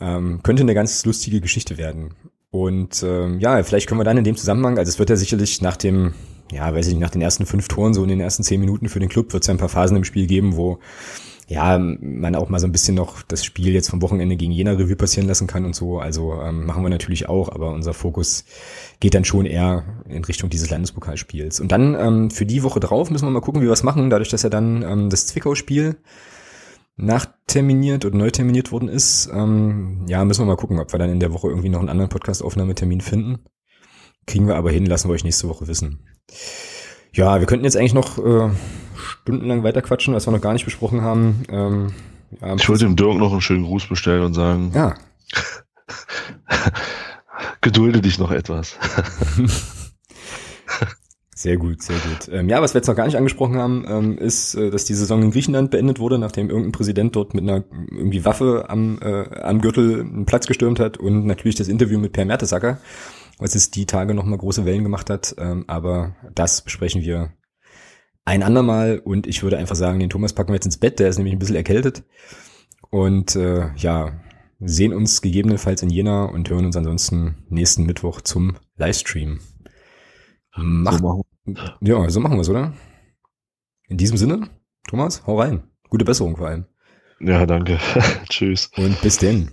Ähm, könnte eine ganz lustige Geschichte werden. Und ähm, ja, vielleicht können wir dann in dem Zusammenhang, also es wird ja sicherlich nach dem, ja, weiß ich nicht, nach den ersten fünf Toren, so in den ersten zehn Minuten für den Club, wird es ja ein paar Phasen im Spiel geben, wo ja, man auch mal so ein bisschen noch das Spiel jetzt vom Wochenende gegen Jena Revue passieren lassen kann und so. Also ähm, machen wir natürlich auch, aber unser Fokus geht dann schon eher in Richtung dieses Landespokalspiels. Und dann ähm, für die Woche drauf müssen wir mal gucken, wie wir es machen, dadurch, dass ja dann ähm, das Zwickau-Spiel nachterminiert oder neu terminiert worden ist. Ähm, ja, müssen wir mal gucken, ob wir dann in der Woche irgendwie noch einen anderen Podcast-Aufnahmetermin finden. Kriegen wir aber hin, lassen wir euch nächste Woche wissen. Ja, wir könnten jetzt eigentlich noch äh, stundenlang weiterquatschen, was wir noch gar nicht besprochen haben. Ähm, ja, Ich wollte dem Dirk noch einen schönen Gruß bestellen und sagen, ja, [laughs] gedulde dich noch etwas. [laughs] Sehr gut, sehr gut. Ähm, ja, was wir jetzt noch gar nicht angesprochen haben, ähm, ist, äh, dass die Saison in Griechenland beendet wurde, nachdem irgendein Präsident dort mit einer irgendwie Waffe am, äh, am Gürtel einen Platz gestürmt hat und natürlich das Interview mit Per Mertesacker, was es die Tage nochmal große Wellen gemacht hat. Ähm, aber das besprechen wir ein andermal und ich würde einfach sagen, den Thomas packen wir jetzt ins Bett, der ist nämlich ein bisschen erkältet. Und äh, ja, sehen uns gegebenenfalls in Jena und hören uns ansonsten nächsten Mittwoch zum Livestream. Mach, so ja, so machen wir es, oder? In diesem Sinne, Thomas, hau rein. Gute Besserung vor allem. Ja, danke. [laughs] Tschüss. Und bis denn.